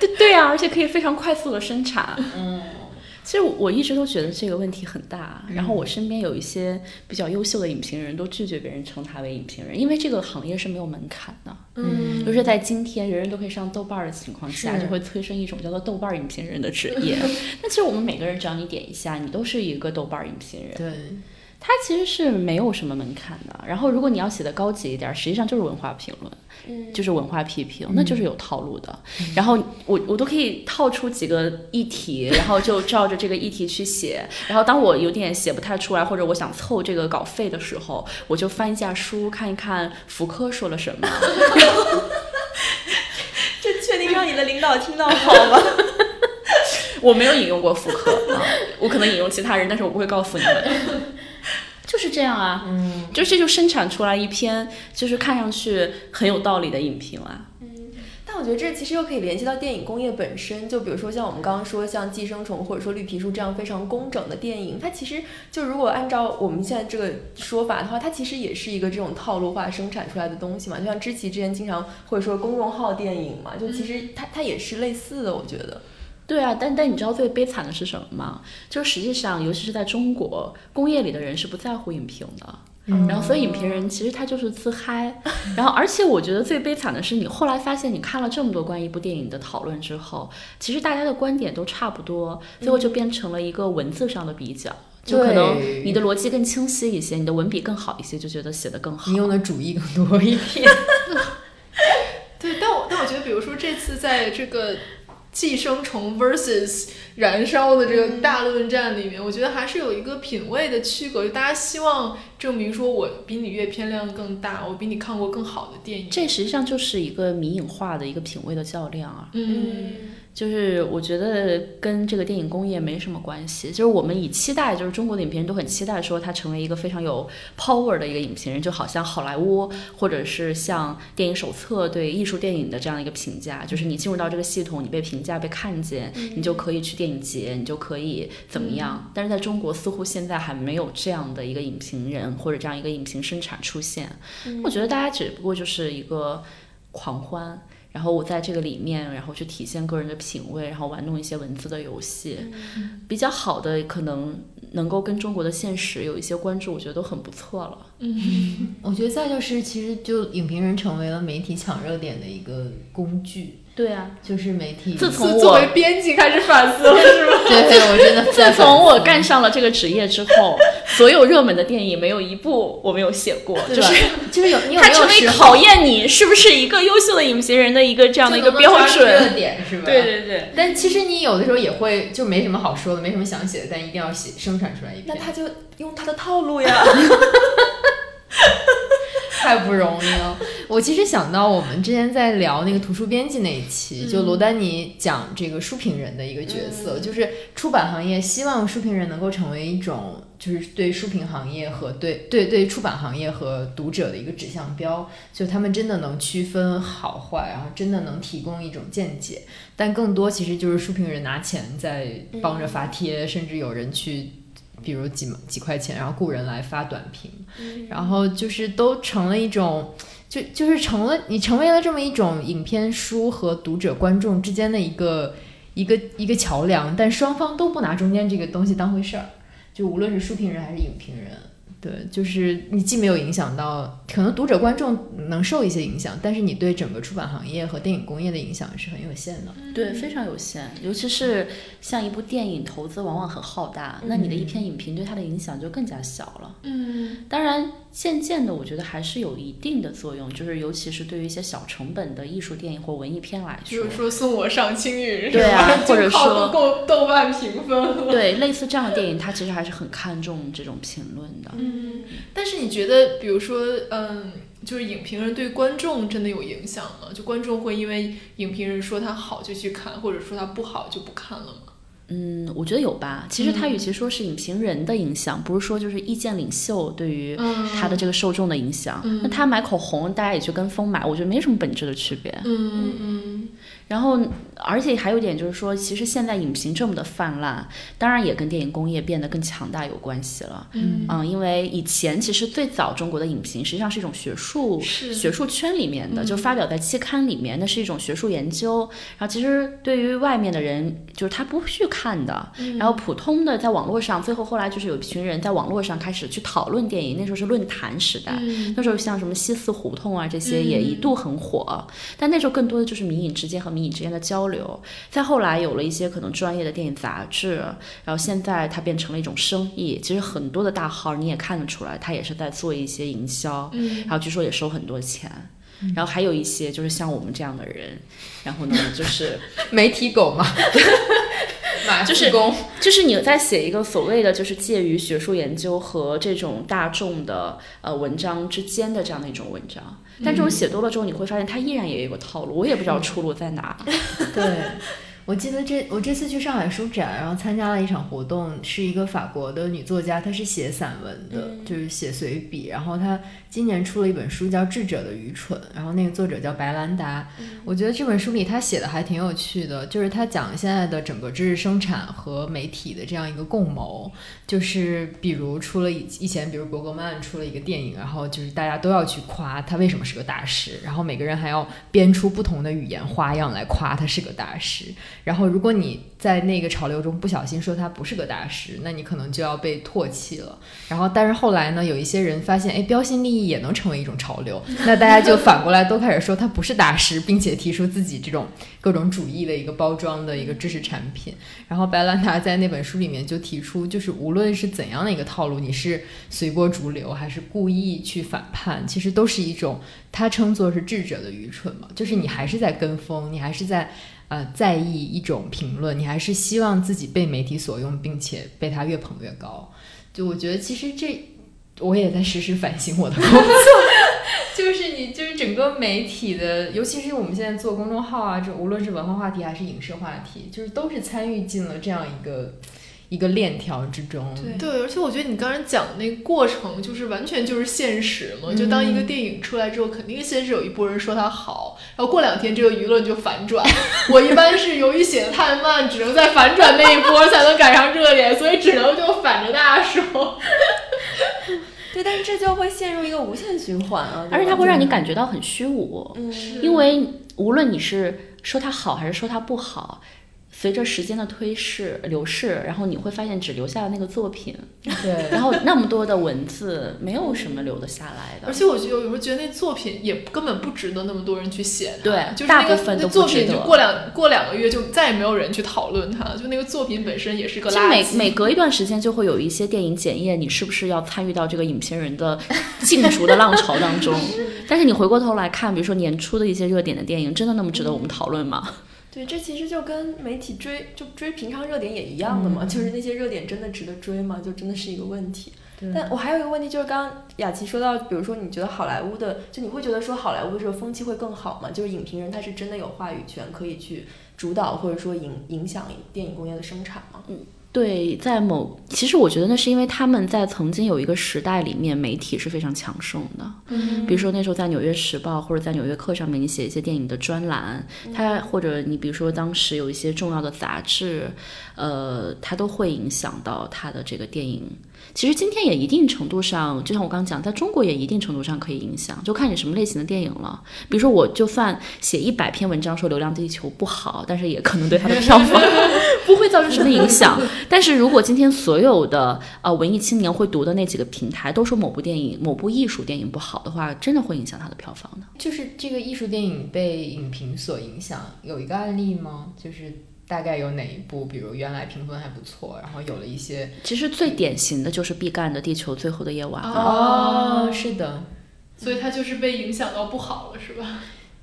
对对啊，而且可以非常快速的生产。嗯，其实我一直都觉得这个问题很大，然后我身边有一些比较优秀的影评人都拒绝别人称他为影评人，因为这个行业是没有门槛的。嗯，就是在今天人人都可以上豆瓣儿的情况下，就会催生一种叫做豆瓣儿影评人的职业。但其实我们每个人只要你点一下，你都是一个豆瓣儿影评人。对，它其实是没有什么门槛的。然后，如果你要写的高级一点，实际上就是文化评论，嗯就是文化批评，那就是有套路的。然后我我都可以套出几个议题，然后就照着这个议题去写。然后当我有点写不太出来，或者我想凑这个稿费的时候，我就翻一下书，看一看福柯说了什么。这确定让你的领导听到好吗？我没有引用过福柯啊，我可能引用其他人，但是我不会告诉你们。就是这样啊，嗯，就这就生产出来一篇就是看上去很有道理的影评啊。但我觉得这其实又可以联系到电影工业本身，就比如说像我们刚刚说像《寄生虫》或者说《绿皮书》这样非常工整的电影，它其实就如果按照我们现在这个说法的话，它其实也是一个这种套路化生产出来的东西嘛。就像知奇之前经常会说公众号电影嘛，就其实它它也是类似的，我觉得。对啊，但但你知道最悲惨的是什么吗？就是实际上，尤其是在中国工业里的人是不在乎影评的。然后，所以影评人其实他就是自嗨。然后，而且我觉得最悲惨的是，你后来发现你看了这么多关于一部电影的讨论之后，其实大家的观点都差不多，最后就变成了一个文字上的比较。就可能你的逻辑更清晰一些，你的文笔更好一些，就觉得写得更好你。用的主意更多一点。对，但我但我觉得，比如说这次在这个寄生虫 versus 燃烧的这个大论战里面，我觉得还是有一个品味的区隔，就大家希望证明说我比你阅片量更大，我比你看过更好的电影。这实际上就是一个迷影化的一个品味的较量啊。嗯，就是我觉得跟这个电影工业没什么关系，就是我们以期待，就是中国的影评人都很期待说他成为一个非常有 power 的一个影评人，就好像好莱坞或者是像电影手册对艺术电影的这样的一个评价，就是你进入到这个系统，你被评价、被看见，你就可以去电影节，你就可以怎么样。但是在中国，似乎现在还没有这样的一个影评人或者这样一个影评生产出现。我觉得大家只不过就是一个狂欢。然后我在这个里面，然后去体现个人的品味，然后玩弄一些文字的游戏，比较好的可能能够跟中国的现实有一些关注，我觉得都很不错了。嗯我觉得再就是，其实就影评人成为了媒体抢热点的一个工具，对啊，就是媒体。自从作为编辑开始反思了，是吗？对，我真的自从我干上了这个职业之后，所有热门的电影没有一部我没有写过，就是就是有它成为考验你是不是一个优秀的影评人的一个这样的一个标准能抓住热准。点是吧？对对对。但其实你有的时候也会就没什么好说的，没什么想写的，但一定要写生产出来一篇，那他就用他的套路呀。太不容易了。我其实想到我们之前在聊那个图书编辑那一期，就罗丹尼讲这个书评人的一个角色，就是出版行业希望书评人能够成为一种。就是对书评行业和对对对出版行业和读者的一个指向标，就他们真的能区分好坏，然后真的能提供一种见解。但更多其实就是书评人拿钱在帮着发帖，甚至有人去，比如几几块钱，然后雇人来发短评，然后就是都成了一种，就就是成了你成为了这么一种影片书和读者观众之间的一个一个一个桥梁，但双方都不拿中间这个东西当回事儿，就无论是书评人还是影评人。对，就是你既没有影响到，可能读者观众能受一些影响，但是你对整个出版行业和电影工业的影响是很有限的。对，非常有限，尤其是像一部电影，投资往往很浩大，那你的一篇影评对它的影响就更加小了。嗯，当然，渐渐的，我觉得还是有一定的作用，就是尤其是对于一些小成本的艺术电影或文艺片来说比如，说送我上青云，对啊或者说够豆瓣评分。对类似这样的电影，它其实还是很看重这种评论的。嗯，但是你觉得，比如说，嗯，就是影评人对观众真的有影响吗？就观众会因为影评人说他好就去看，或者说他不好就不看了吗？嗯，我觉得有吧。其实他与其说是影评人的影响，不是说就是意见领袖对于嗯他的这个受众的影响。那他买口红，大家也去跟风买，我觉得没什么本质的区别。嗯嗯然后，而且还有一点就是说，其实现在影评这么的泛滥，当然也跟电影工业变得更强大有关系了。嗯因为以前其实最早中国的影评实际上是一种学术是学术圈里面的，就发表在期刊里面，那是一种学术研究。然后其实对于外面的人，就是他不去看的。然后普通的在网络上，最后后来就是有一群人在网络上开始去讨论电影，那时候是论坛时代。那时候像什么西四胡同啊这些也一度很火，但那时候更多的就是民影之间和民影之间的交流。再后来有了一些可能专业的电影杂志，然后现在它变成了一种生意。其实很多的大号你也看得出来，他也是在做一些营销，然后据说也收很多钱。然后还有一些就是像我们这样的人，然后呢，就是 媒体狗嘛，马 就是工，就是你在写一个所谓的就是介于学术研究和这种大众的呃文章之间的这样的一种文章，但这种写多了之后，你会发现它依然也有一个套路，我也不知道出路在哪。对，我记得这我这次去上海书展，然后参加了一场活动，是一个法国的女作家，她是写散文的，就是写随笔。然后她今年出了一本书叫《智者的愚蠢》，然后那个作者叫白兰达。我觉得这本书里她写的还挺有趣的，就是她讲现在的整个知识生产和媒体的这样一个共谋。就是比如出了以以前，比如伯格曼出了一个电影，然后就是大家都要去夸他为什么是个大师，然后每个人还要编出不同的语言花样来夸他是个大师。然后如果你在那个潮流中不小心说他不是个大师，那你可能就要被唾弃了。然后但是后来呢，有一些人发现，哎，标新立异也能成为一种潮流，那大家就反过来都开始说他不是大师，并且提出自己这种各种主义的一个包装的一个知识产品。然后白兰达在那本书里面就提出，就是无论是怎样的一个套路，你是随波逐流还是故意去反叛，其实都是一种他称作是智者的愚蠢嘛，就是你还是在跟风，你还是在呃在意一种评论，你还是希望自己被媒体所用，并且被他越捧越高。就我觉得其实这我也在时时反省我的工作。就是你，就是整个媒体的，尤其是我们现在做公众号啊，这无论是文化话题还是影视话题，就是都是参与进了这样一个一个链条之中。对，而且我觉得你刚才讲的那个过程，就是完全就是现实嘛。就当一个电影出来之后，肯定先是有一波人说它好，然后过两天这个舆论就反转。我一般是由于写的太慢，只能在反转那一波才能赶上热点，所以只能就反着大家说。对，但是这就会陷入一个无限循环啊，而且它会让你感觉到很虚无，嗯，因为无论你是说它好还是说它不好，随着时间的推逝流逝，然后你会发现只留下了那个作品，对，然后那么多的文字，没有什么留得下来的。而且我觉得有时候觉得那作品也根本不值得那么多人去写它，对就是那个大部分都那作品就过两过两个月就再也没有人去讨论它，就那个作品本身也是个垃圾。每隔一段时间就会有一些电影检验你是不是要参与到这个影评人的竞逐的浪潮当中。但是你回过头来看，比如说年初的一些热点的电影，真的那么值得我们讨论吗？对，这其实就跟媒体追就追平常热点也一样的嘛，就是那些热点真的值得追吗？就真的是一个问题。但我还有一个问题，就是刚刚雅琪说到，比如说你觉得好莱坞的，就你会觉得说好莱坞的这个风气会更好吗？就是影评人他是真的有话语权，可以去主导或者说影影响电影工业的生产吗？对，在某其实我觉得那是因为他们在曾经有一个时代里面，媒体是非常强盛的。嗯比如说那时候在《纽约时报》或者在《纽约客》上面，你写一些电影的专栏，它或者你比如说当时有一些重要的杂志，呃，它都会影响到他的这个电影。其实今天也一定程度上，就像我刚刚讲，在中国也一定程度上可以影响，就看你什么类型的电影了。比如说，我就算写一百篇文章说《流浪地球》不好，但是也可能对它的票房 不会造成什么影响。但是如果今天所有的呃文艺青年会读的那几个平台都说某部电影、某部艺术电影不好的话，真的会影响它的票房的。就是这个艺术电影被影评所影响，有一个案例吗？就是大概有哪一部，比如原来评分还不错，然后有了一些。其实最典型的就是毕赣的《地球最后的夜晚》哦是的，所以他就是被影响到不好了，是吧？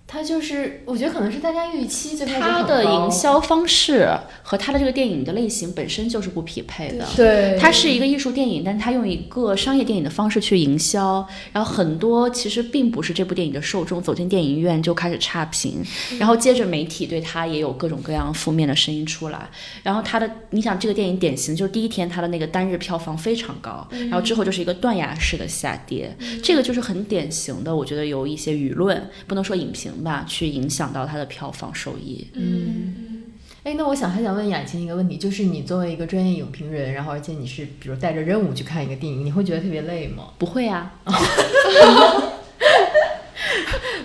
它就是我觉得可能是大家预期最开始它的营销方式和它的这个电影的类型本身就是不匹配的。对，它是一个艺术电影，但它用一个商业电影的方式去营销，然后很多其实并不是这部电影的受众走进电影院就开始差评，然后接着媒体对它也有各种各样负面的声音出来，然后它的你想这个电影典型就是第一天它的那个单日票房非常高，然后之后就是一个断崖式的下跌，这个就是很典型的，我觉得有一些舆论不能说影评吧，去影响到它的票房收益。嗯哎，那我想还想问雅琴一个问题，就是你作为一个专业影评人，然后而且你是比如带着任务去看一个电影，你会觉得特别累吗？不会啊，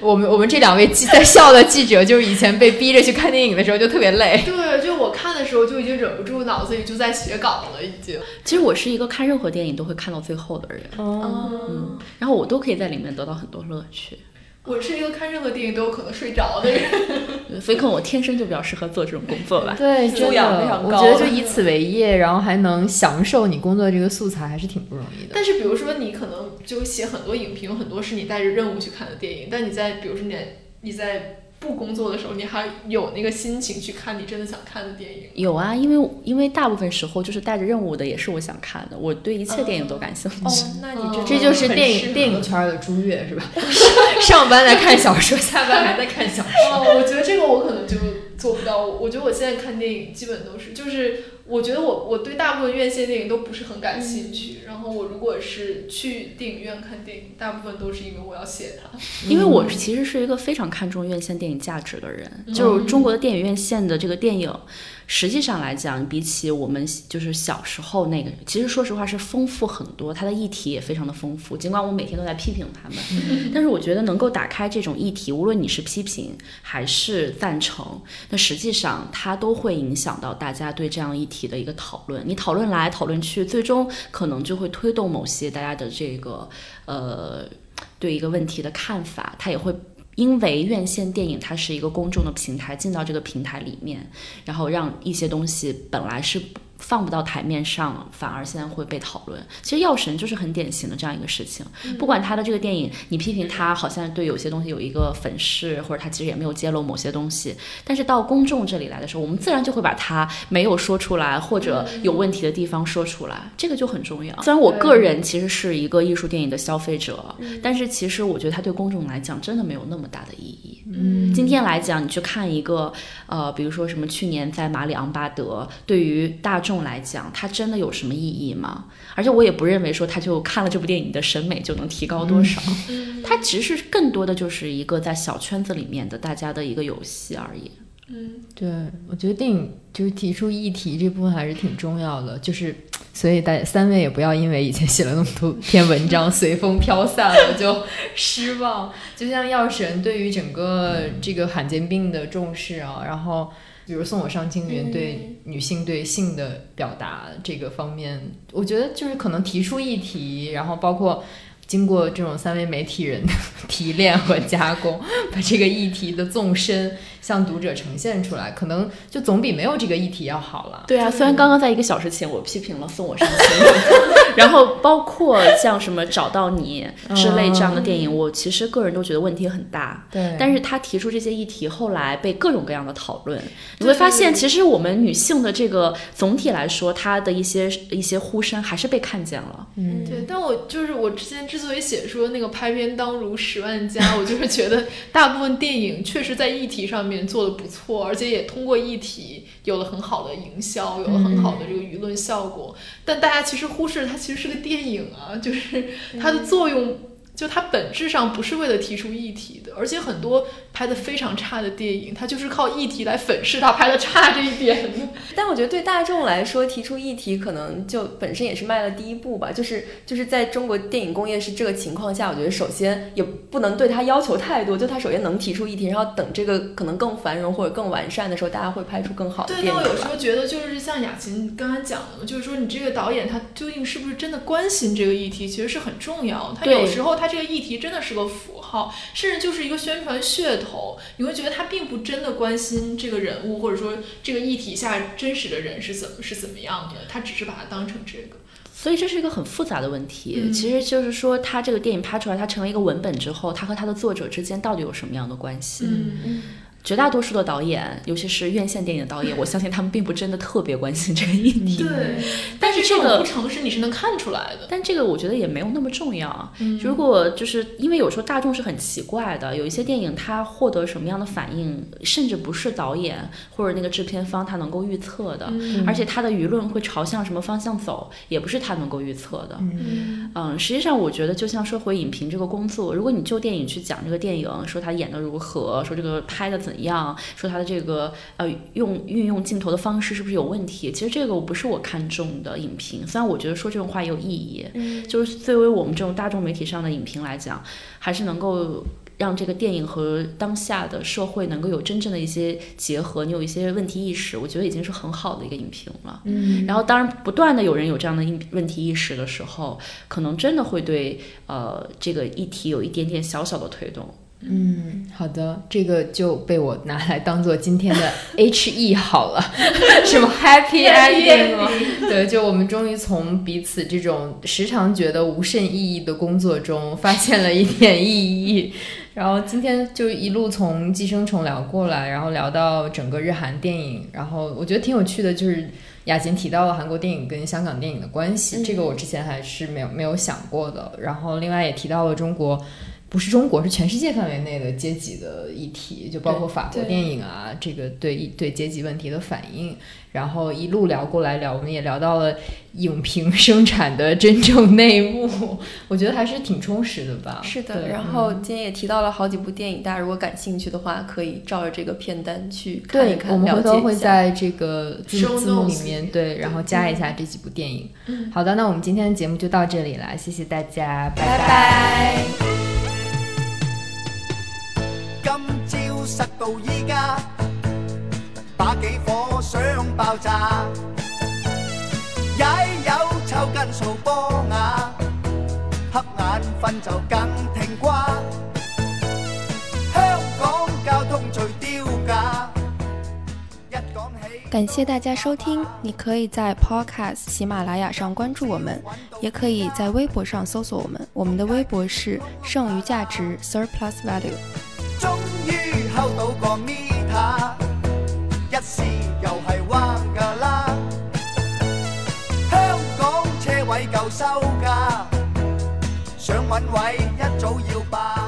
我们我们这两位记在校的记者，就是以前被逼着去看电影的时候就特别累。对，就我看的时候就已经忍不住，脑子里就在写稿了，已经。其实我是一个看任何电影都会看到最后的人，哦，嗯，然后我都可以在里面得到很多乐趣，我是一个看任何电影都有可能睡着的人。所以可能我天生就比较适合做这种工作吧。对，素真的，养非常高我觉得就以此为业，然后还能享受你工作的这个素材，还是挺不容易的。但是比如说你可能就写很多影评，很多是你带着任务去看的电影，但你在比如说你在你在不工作的时候，你还有那个心情去看你真的想看的电影。有啊，因为因为大部分时候就是带着任务的，也是我想看的。我对一切电影都感兴趣。哦，那你这就是电影电影圈的朱越是吧？上班在看小说，下班还在看小说。哦，我觉得这个我可能就做不到。我觉得我现在看电影基本都是，就是我觉得我我对大部分院线电影都不是很感兴趣。然后我如果是去电影院看电影，大部分都是因为我要写它。因为我其实是一个非常看重院线电影价值的人，就是中国的电影院线的这个电影，实际上来讲，比起我们就是小时候那个，其实说实话是丰富很多，它的议题也非常的丰富。尽管我每天都在批评他们，但是我觉得能够打开这种议题，无论你是批评还是赞成，那实际上它都会影响到大家对这样议题的一个讨论。你讨论来讨论去，最终可能就会推动某些大家的这个呃对一个问题的看法，它也会。因为院线电影它是一个公众的平台，进到这个平台里面，然后让一些东西本来是放不到台面上，反而现在会被讨论。其实《药神》就是很典型的这样一个事情。不管他的这个电影，你批评他好像对有些东西有一个粉饰，或者他其实也没有揭露某些东西，但是到公众这里来的时候，我们自然就会把他没有说出来或者有问题的地方说出来，这个就很重要。虽然我个人其实是一个艺术电影的消费者，但是其实我觉得它对公众来讲真的没有那么大的意义。嗯，今天来讲，你去看一个，呃，比如说什么去年在马里昂巴德，对于大众来讲，它真的有什么意义吗？而且我也不认为说他就看了这部电影的审美就能提高多少，它其实更多的就是一个在小圈子里面的大家的一个游戏而已。嗯，对，我觉得电影就是提出议题这部分还是挺重要的，就是所以大家三位也不要因为以前写了那么多篇文章随风飘散了就失望。就像药神对于整个这个罕见病的重视啊，然后比如送我上青云对女性对性的表达这个方面，我觉得就是可能提出议题，然后包括。经过这种三位媒体人的 提炼和加工，把这个议题的纵深向读者呈现出来，可能就总比没有这个议题要好了。对啊，虽然刚刚在一个小时前我批评了送我上青云，然后包括像什么找到你之类这样的电影，我其实个人都觉得问题很大。对但是他提出这些议题，后来被各种各样的讨论，你会发现，其实我们女性的这个总体来说，她的一些一些呼声还是被看见了。嗯，对，但我就是我之前之所以写说那个拍片当如十万加，我就是觉得大部分电影确实在议题上面做的不错，而且也通过议题有了很好的营销，有了很好的这个舆论效果。但大家其实忽视它其实是个电影啊，就是它的作用。就它本质上不是为了提出议题的，而且很多拍的非常差的电影，它就是靠议题来粉饰它拍的差这一点。但我觉得对大众来说，提出议题可能就本身也是迈了第一步吧。就是就是在中国电影工业是这个情况下，我觉得首先也不能对它要求太多，就它首先能提出议题，然后等这个可能更繁荣或者更完善的时候，大家会拍出更好的对，电影对。但我有时候觉得，就是像雅琴刚才讲的，就是说你这个导演他究竟是不是真的关心这个议题，其实是很重要。他有时候他这个议题真的是个符号，甚至就是一个宣传噱头。你会觉得他并不真的关心这个人物，或者说这个议题下真实的人是怎么是怎么样的，他只是把它当成这个。所以这是一个很复杂的问题。嗯其实就是说，他这个电影拍出来，它成为一个文本之后，它和它的作者之间到底有什么样的关系？嗯绝大多数的导演，尤其是院线电影的导演，我相信他们并不真的特别关心这个议题。对，但是这个不诚实你是能看出来的。但这个我觉得也没有那么重要。如果就是因为有时候大众是很奇怪的，有一些电影它获得什么样的反应，甚至不是导演或者那个制片方他能够预测的，而且他的舆论会朝向什么方向走，也不是他能够预测的。嗯嗯，实际上我觉得，就像说回影评这个工作，如果你就电影去讲这个电影，说他演的如何，说这个拍的怎样，说他的这个呃用运用镜头的方式是不是有问题，其实这个不是我看重的影评。虽然我觉得说这种话有意义，就是作为我们这种大众媒体上的影评来讲，还是能够。让这个电影和当下的社会能够有真正的一些结合，你有一些问题意识，我觉得已经是很好的一个影评了。嗯，然后，当然，不断的有人有这样的问问题意识的时候，可能真的会对呃这个议题有一点点小小的推动。嗯，好的，这个就被我拿来当做今天的 H E 好了，什么 Happy Ending 吗？对，就我们终于从彼此这种时常觉得无甚意义的工作中发现了一点意义。然后今天就一路从《寄生虫》聊过来，然后聊到整个日韩电影，然后我觉得挺有趣的，就是雅琴提到了韩国电影跟香港电影的关系，这个我之前还是没有没有想过的。然后另外也提到了中国。不是中国，是全世界范围内的阶级的议题，就包括法国电影啊，这个对对阶级问题的反应。然后一路聊过来聊，我们也聊到了影评生产的真正内幕，我觉得还是挺充实的吧。是的，然后嗯今天也提到了好几部电影，大家如果感兴趣的话，可以照着这个片单去看一对，看，我们了回头会。在这个字 Show 字幕里面对，然后加一下这几部电影。好的，那我们今天的节目就到这里啦，谢谢大家，拜拜朝實到依家，把幾火想爆炸，也有抽筋數波雅，瞌眼瞓就更聽瓜。香港交通最丟架，一講起。感谢大家收听，你可以在 Podcast 喜马拉雅上关注我们，也可以在微博上搜索我们。我们的微博是剩余价值 Surplus Value。偷到个 m e t e 一试又系弯噶啦。香港车位够收价，想揾位一早要霸。